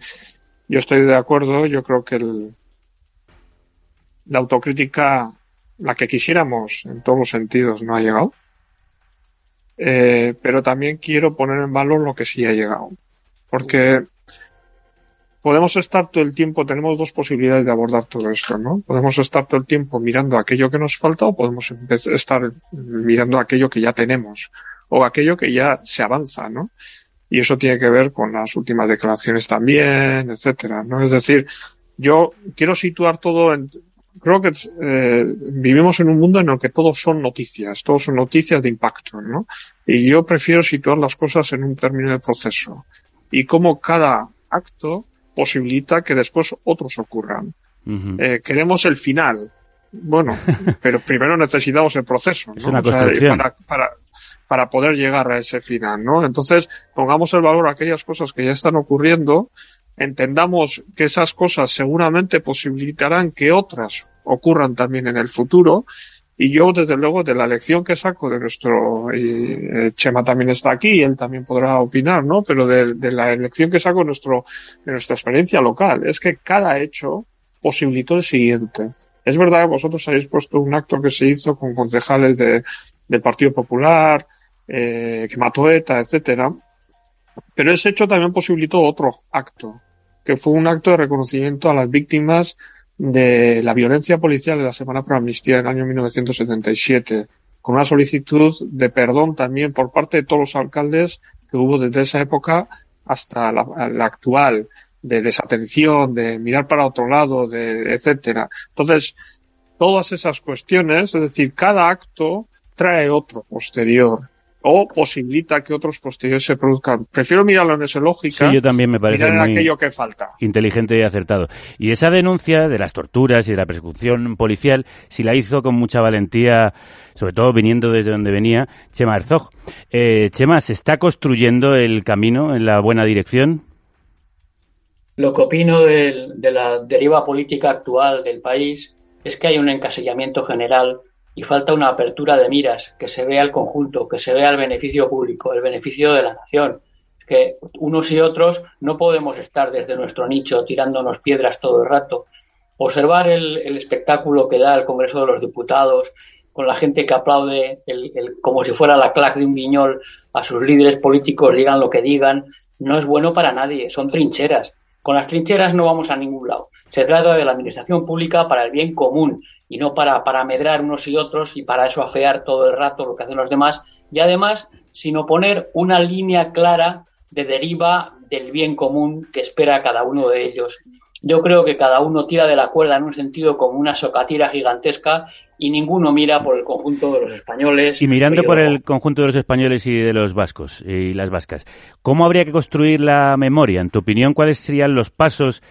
yo estoy de acuerdo, yo creo que el, la autocrítica la que quisiéramos en todos los sentidos no ha llegado. Eh, pero también quiero poner en valor lo que sí ha llegado. Porque podemos estar todo el tiempo, tenemos dos posibilidades de abordar todo esto, ¿no? Podemos estar todo el tiempo mirando aquello que nos falta o podemos estar mirando aquello que ya tenemos o aquello que ya se avanza, ¿no? Y eso tiene que ver con las últimas declaraciones también, etcétera, ¿no? Es decir, yo quiero situar todo en, creo que eh, vivimos en un mundo en el que todos son noticias, todos son noticias de impacto, ¿no? Y yo prefiero situar las cosas en un término de proceso y cómo cada acto posibilita que después otros ocurran. eh, queremos el final. Bueno, pero primero necesitamos el proceso, ¿no? o sea, para, para, para poder llegar a ese final, ¿no? Entonces, pongamos el valor a aquellas cosas que ya están ocurriendo entendamos que esas cosas seguramente posibilitarán que otras ocurran también en el futuro. Y yo, desde luego, de la lección que saco de nuestro, y eh, Chema también está aquí, él también podrá opinar, ¿no? Pero de, la lección que saco de, nuestro, de nuestra experiencia local, es que cada hecho posibilitó el siguiente. Es verdad que vosotros habéis puesto un acto que se hizo con concejales de, del Partido Popular, eh, que mató ETA, etcétera, pero ese hecho también posibilitó otro acto, que fue un acto de reconocimiento a las víctimas de la violencia policial de la Semana Pro Amnistía en el año 1977, con una solicitud de perdón también por parte de todos los alcaldes que hubo desde esa época hasta la, la actual, de desatención, de mirar para otro lado, de etcétera. Entonces, todas esas cuestiones, es decir, cada acto trae otro posterior. O posibilita que otros posteriores se produzcan. Prefiero mirarlo en esa lógica. Sí, yo también me parece mirar en muy aquello que falta. inteligente y acertado. Y esa denuncia de las torturas y de la persecución policial, si la hizo con mucha valentía, sobre todo viniendo desde donde venía Chema Herzog. Eh, Chema, ¿se está construyendo el camino en la buena dirección? Lo que opino del- de, la deriva política actual del país es que hay un encasillamiento general y falta una apertura de miras, que se vea el conjunto, que se vea el beneficio público, el beneficio de la nación. Que unos y otros no podemos estar desde nuestro nicho tirándonos piedras todo el rato. Observar el, espectáculo que da el Congreso de los Diputados, con la gente que aplaude el- como si fuera la clac de un guiñol a sus líderes políticos, digan lo que digan, no es bueno para nadie, son trincheras. Con las trincheras no vamos a ningún lado. Se trata de la administración pública para el bien común y no para, para amedrar unos y otros y para eso afear todo el rato lo que hacen los demás. Y además, sino poner una línea clara de deriva del bien común que espera cada uno de ellos. Yo creo que cada uno tira de la cuerda en un sentido como una socatira gigantesca y ninguno mira por el conjunto de los españoles. Y mirando por el conjunto de los españoles y de los vascos y las vascas, ¿cómo habría que construir la memoria? En tu opinión, ¿cuáles serían los pasos?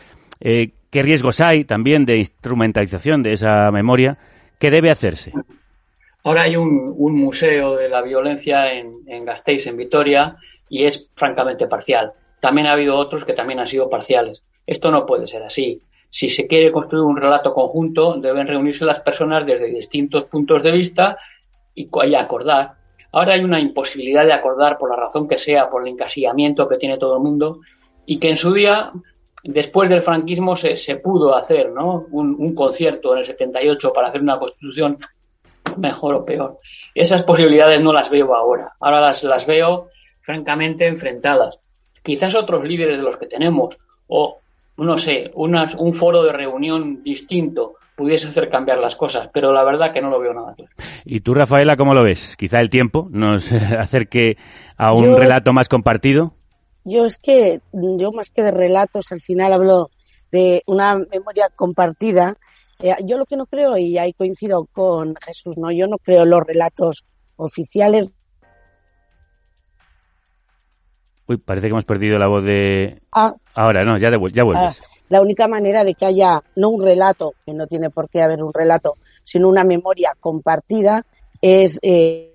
Eh, ¿Qué riesgos hay también de instrumentalización de esa memoria? ¿Qué debe hacerse? Ahora hay un, museo de la violencia en, en Gasteiz, en Vitoria, y es francamente parcial. También ha habido otros que también han sido parciales. Esto no puede ser así. Si se quiere construir un relato conjunto, deben reunirse las personas desde distintos puntos de vista y, y acordar. Ahora hay una imposibilidad de acordar por la razón que sea, por el encasillamiento que tiene todo el mundo, y que en su día, después del franquismo, se, se pudo hacer ¿no? un, un concierto en el 78 para hacer una constitución mejor o peor. Esas posibilidades no las veo ahora. Ahora las, las veo francamente enfrentadas. Quizás otros líderes de los que tenemos, o no sé, unas- un foro de reunión distinto pudiese hacer cambiar las cosas, pero la verdad que no lo veo nada claro. ¿Y tú, Rafaela, cómo lo ves? Quizá el tiempo nos acerque a un Yo es- relato más compartido. Yo es que, yo más que de relatos, al final hablo de una memoria compartida. Eh, yo lo que no creo, y ahí coincido con Jesús, no, yo no creo los relatos oficiales. Uy, parece que hemos perdido la voz de... Ah, Ahora, no, ya, devuel- ya vuelves. Ah, la única manera de que haya no un relato, que no tiene por qué haber un relato, sino una memoria compartida, es eh,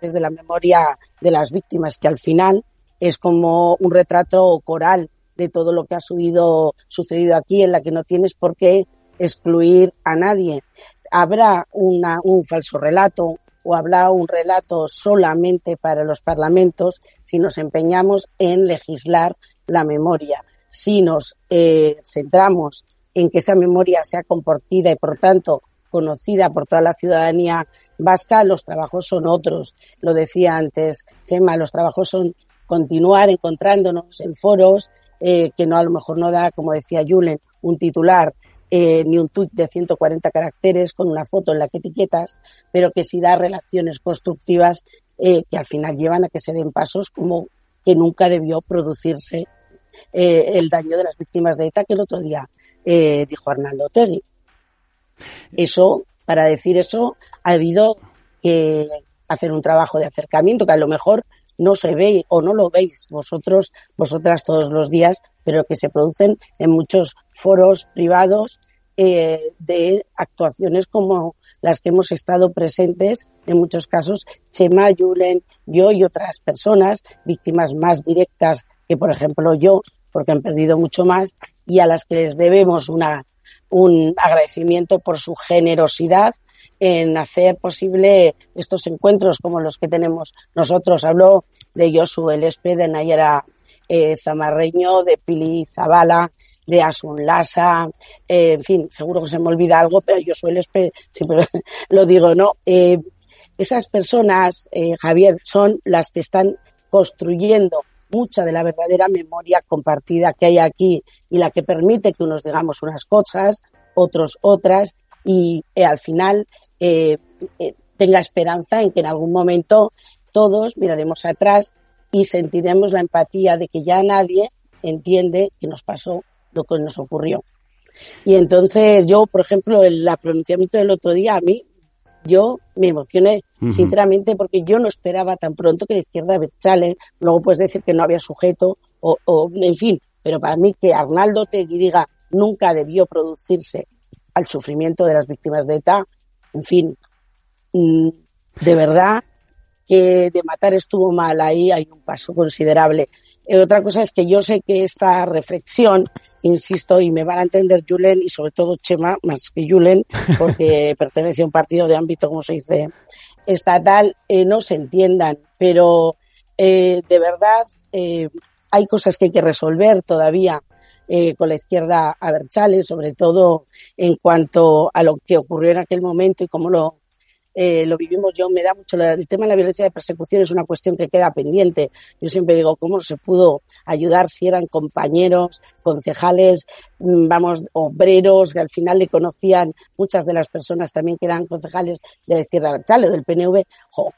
desde la memoria de las víctimas, que al final es como un retrato coral de todo lo que ha sucedido aquí, en la que no tienes por qué excluir a nadie. Habrá un falso relato o habrá un relato solamente para los parlamentos si nos empeñamos en legislar la memoria. Si nos eh, centramos en que esa memoria sea compartida y, por tanto, conocida por toda la ciudadanía vasca, los trabajos son otros. Lo decía antes Chema, los trabajos son continuar encontrándonos en foros eh, que no a lo mejor no da, como decía Julen, un titular eh, ni un tuit de 140 caracteres con una foto en la que etiquetas, pero que sí da relaciones constructivas eh, que al final llevan a que se den pasos como que nunca debió producirse eh, el daño de las víctimas de ETA que el otro día eh, dijo Arnaldo Tegui. Eso, para decir eso, ha habido que hacer un trabajo de acercamiento que a lo mejor no se ve o no lo veis vosotros, vosotras todos los días, pero que se producen en muchos foros privados eh, de actuaciones como las que hemos estado presentes, en muchos casos, Chema, Julen, yo y otras personas, víctimas más directas que, por ejemplo, yo, porque han perdido mucho más, y a las que les debemos una, un agradecimiento por su generosidad en hacer posible estos encuentros como los que tenemos nosotros. Habló de Josu Elespe, de Nayara eh, Zamarreño, de Pili Zabala, de Asun Lasa, eh, en fin, seguro que se me olvida algo, pero Josu Elespe siempre lo digo, ¿no? Eh, esas personas, eh, Javier, son las que están construyendo mucha de la verdadera memoria compartida que hay aquí y la que permite que unos digamos unas cosas, otros otras y al final eh, eh, tenga esperanza en que en algún momento todos miraremos atrás y sentiremos la empatía de que ya nadie entiende que nos pasó lo que nos ocurrió. Y entonces yo, por ejemplo, el pronunciamiento del otro día, a mí, yo me emocioné sinceramente, porque yo no esperaba tan pronto que la izquierda sale, luego puedes decir que no había sujeto, o, o en fin, pero para mí que Arnaldo Tegui diga nunca debió producirse al sufrimiento de las víctimas de ETA, en fin, mm, de verdad que de matar estuvo mal, ahí hay un paso considerable. Eh, otra cosa es que yo sé que esta reflexión, insisto, y me van a entender Julen y sobre todo Chema, más que Julen, porque pertenece a un partido de ámbito, como se dice, estatal, eh, no se entiendan, pero eh, de verdad hay cosas que hay que resolver todavía con la izquierda a Berchales, sobre todo en cuanto a lo que ocurrió en aquel momento y cómo lo eh, lo vivimos yo, me da mucho el tema de la violencia de persecución es una cuestión que queda pendiente. Yo siempre digo, ¿cómo se pudo ayudar si eran compañeros, concejales, mm, vamos, obreros, que al final le conocían muchas de las personas también que eran concejales de la izquierda o del PNV,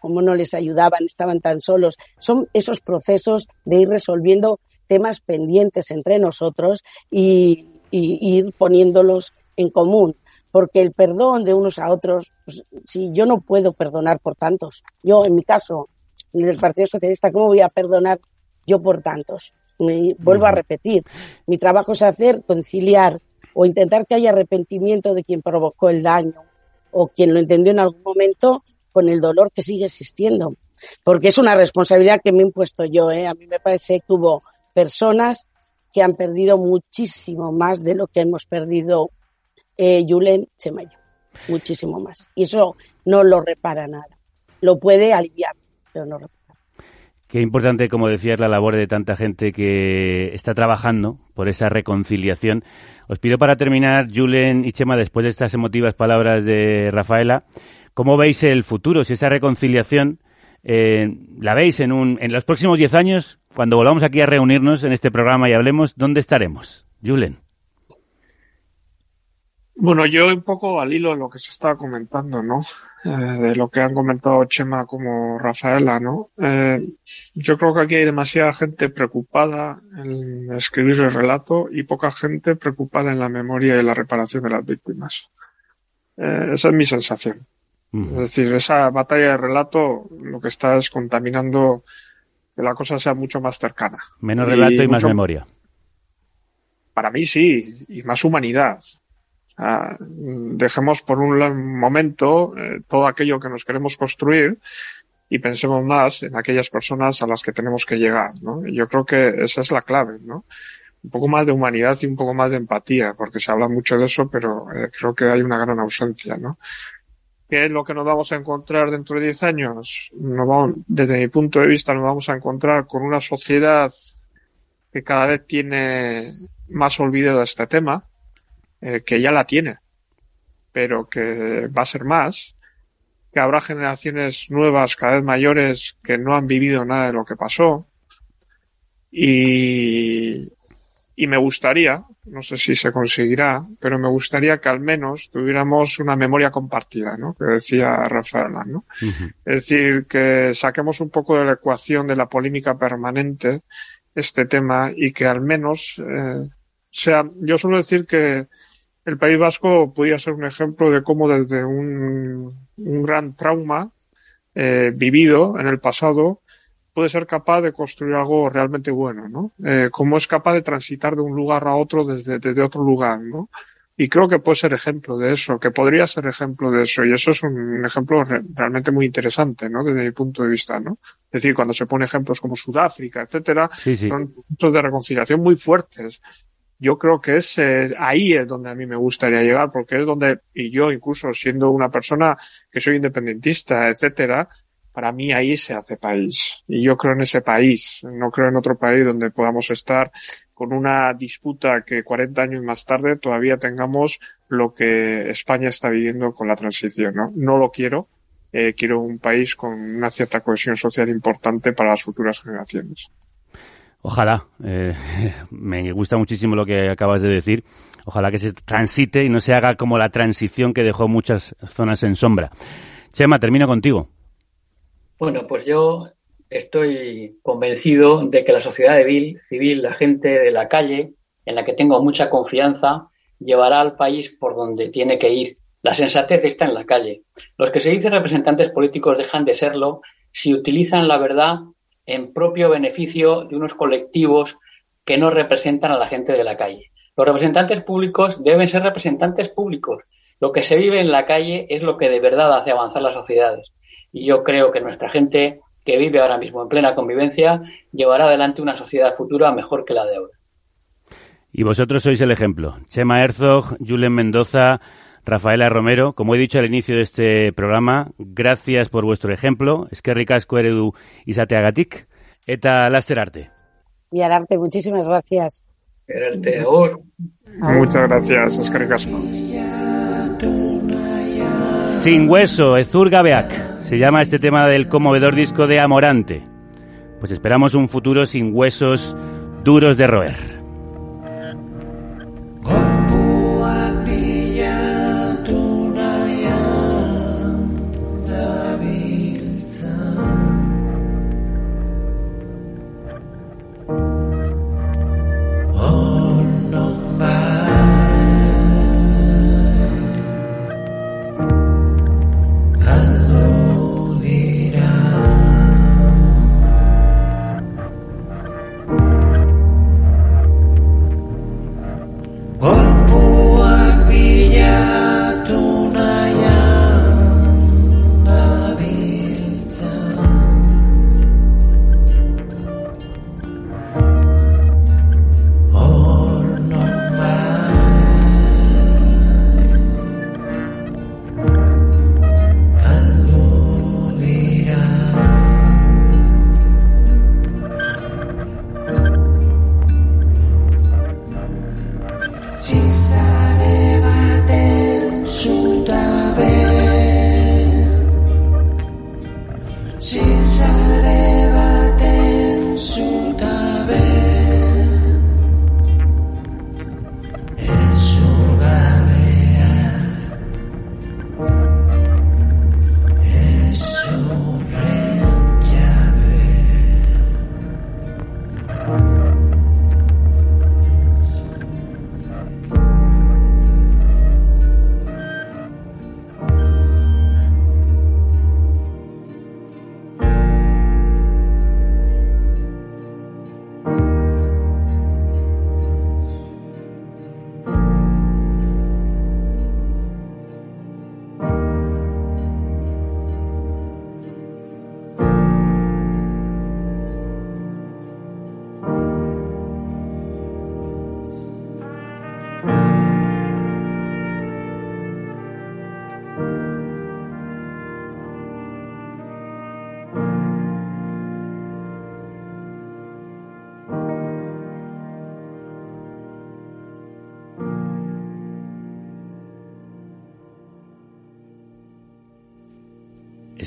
cómo no les ayudaban, estaban tan solos. Son esos procesos de ir resolviendo temas pendientes entre nosotros y ir poniéndolos en común porque el perdón de unos a otros, pues, si yo no puedo perdonar por tantos, yo en mi caso, en el Partido Socialista, ¿cómo voy a perdonar yo por tantos? Vuelvo a repetir, mi trabajo es hacer, conciliar o intentar que haya arrepentimiento de quien provocó el daño o quien lo entendió en algún momento con el dolor que sigue existiendo. Porque es una responsabilidad que me he impuesto yo. ¿eh? A mí me parece que hubo personas que han perdido muchísimo más de lo que hemos perdido eh, Yulen Chemayo, muchísimo más. Y eso no lo repara nada. Lo puede aliviar, pero no repara. Qué importante, como decías, la labor de tanta gente que está trabajando por esa reconciliación. Os pido para terminar, Julen y Chema, después de estas emotivas palabras de Rafaela, ¿cómo veis el futuro? Si esa reconciliación eh, la veis en, un, en los próximos diez años, cuando volvamos aquí a reunirnos en este programa y hablemos, ¿dónde estaremos? Julen. Bueno, yo un poco al hilo de lo que se estaba comentando, ¿no? Eh, de lo que han comentado Chema como Rafaela, ¿no? Eh, yo creo que aquí hay demasiada gente preocupada en escribir el relato y poca gente preocupada en la memoria y la reparación de las víctimas. Esa es mi sensación. Es decir, esa batalla de relato lo que está es contaminando que la cosa sea mucho más cercana. Menos relato y, más memoria. Para mí sí, y más humanidad. Dejemos por un momento eh, todo aquello que nos queremos construir y pensemos más en aquellas personas a las que tenemos que llegar, ¿no? yo creo que esa es la clave, ¿no? Un poco más de humanidad y un poco más de empatía, porque se habla mucho de eso, pero eh, creo que hay una gran ausencia, ¿no? ¿Qué es lo que nos vamos a encontrar dentro de 10 años? desde mi punto de vista, nos vamos a encontrar con una sociedad que cada vez tiene más olvido de este tema, eh, que ya la tiene, pero que va a ser más, que habrá generaciones nuevas cada vez mayores que no han vivido nada de lo que pasó y, y me gustaría, no sé si se conseguirá, pero me gustaría que al menos tuviéramos una memoria compartida, ¿no? Que decía Rafael, ¿no? Es decir, que saquemos un poco de la ecuación de la polémica permanente este tema y que al menos eh, sea, yo suelo decir que el País Vasco podía ser un ejemplo de cómo desde un, gran trauma eh, vivido en el pasado puede ser capaz de construir algo realmente bueno, ¿no? Eh, cómo es capaz de transitar de un lugar a otro desde, desde otro lugar, ¿no? Y creo que puede ser ejemplo de eso, que podría ser ejemplo de eso. Y eso es un ejemplo realmente muy interesante, ¿no? Desde mi punto de vista, ¿no? Es decir, cuando se pone ejemplos como Sudáfrica, etcétera, son puntos de reconciliación muy fuertes yo creo que es eh, ahí es donde a mí me gustaría llegar, porque es donde, y yo incluso siendo una persona que soy independentista, etcétera, para mí ahí se hace país. Y yo creo en ese país, no creo en otro país donde podamos estar con una disputa que 40 años más tarde todavía tengamos lo que España está viviendo con la transición, ¿no? No lo quiero. Eh, quiero un país con una cierta cohesión social importante para las futuras generaciones. Ojalá. Eh, me gusta muchísimo lo que acabas de decir. Ojalá que se transite y no se haga como la transición que dejó muchas zonas en sombra. Chema, termino contigo. Bueno, pues yo estoy convencido de que la sociedad civil, la gente de la calle, en la que tengo mucha confianza, llevará al país por donde tiene que ir La sensatez está en la calle. Los que se dicen representantes políticos dejan de serlo si utilizan la verdad en propio beneficio de unos colectivos que no representan a la gente de la calle. Los representantes públicos deben ser representantes públicos. Lo que se vive en la calle es lo que de verdad hace avanzar las sociedades. Y yo creo que nuestra gente que vive ahora mismo en plena convivencia llevará adelante una sociedad futura mejor que la de ahora. Y vosotros sois el ejemplo. Chema Herzog, Julen Mendoza, Rafaela Romero, como he dicho al inicio de este programa, gracias por vuestro ejemplo. Es que ricasco eredu izateagatik. Eta laster arte. Y arte, muchísimas gracias. Muchas gracias, es que ricasco. Sin hueso, Ezur Gabeak. Se llama este tema del conmovedor disco de Amorante. Pues esperamos un futuro sin huesos duros de roer.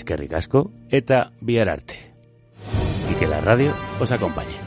Eskerrik asko eta bihar arte. Y que la radio os acompañe.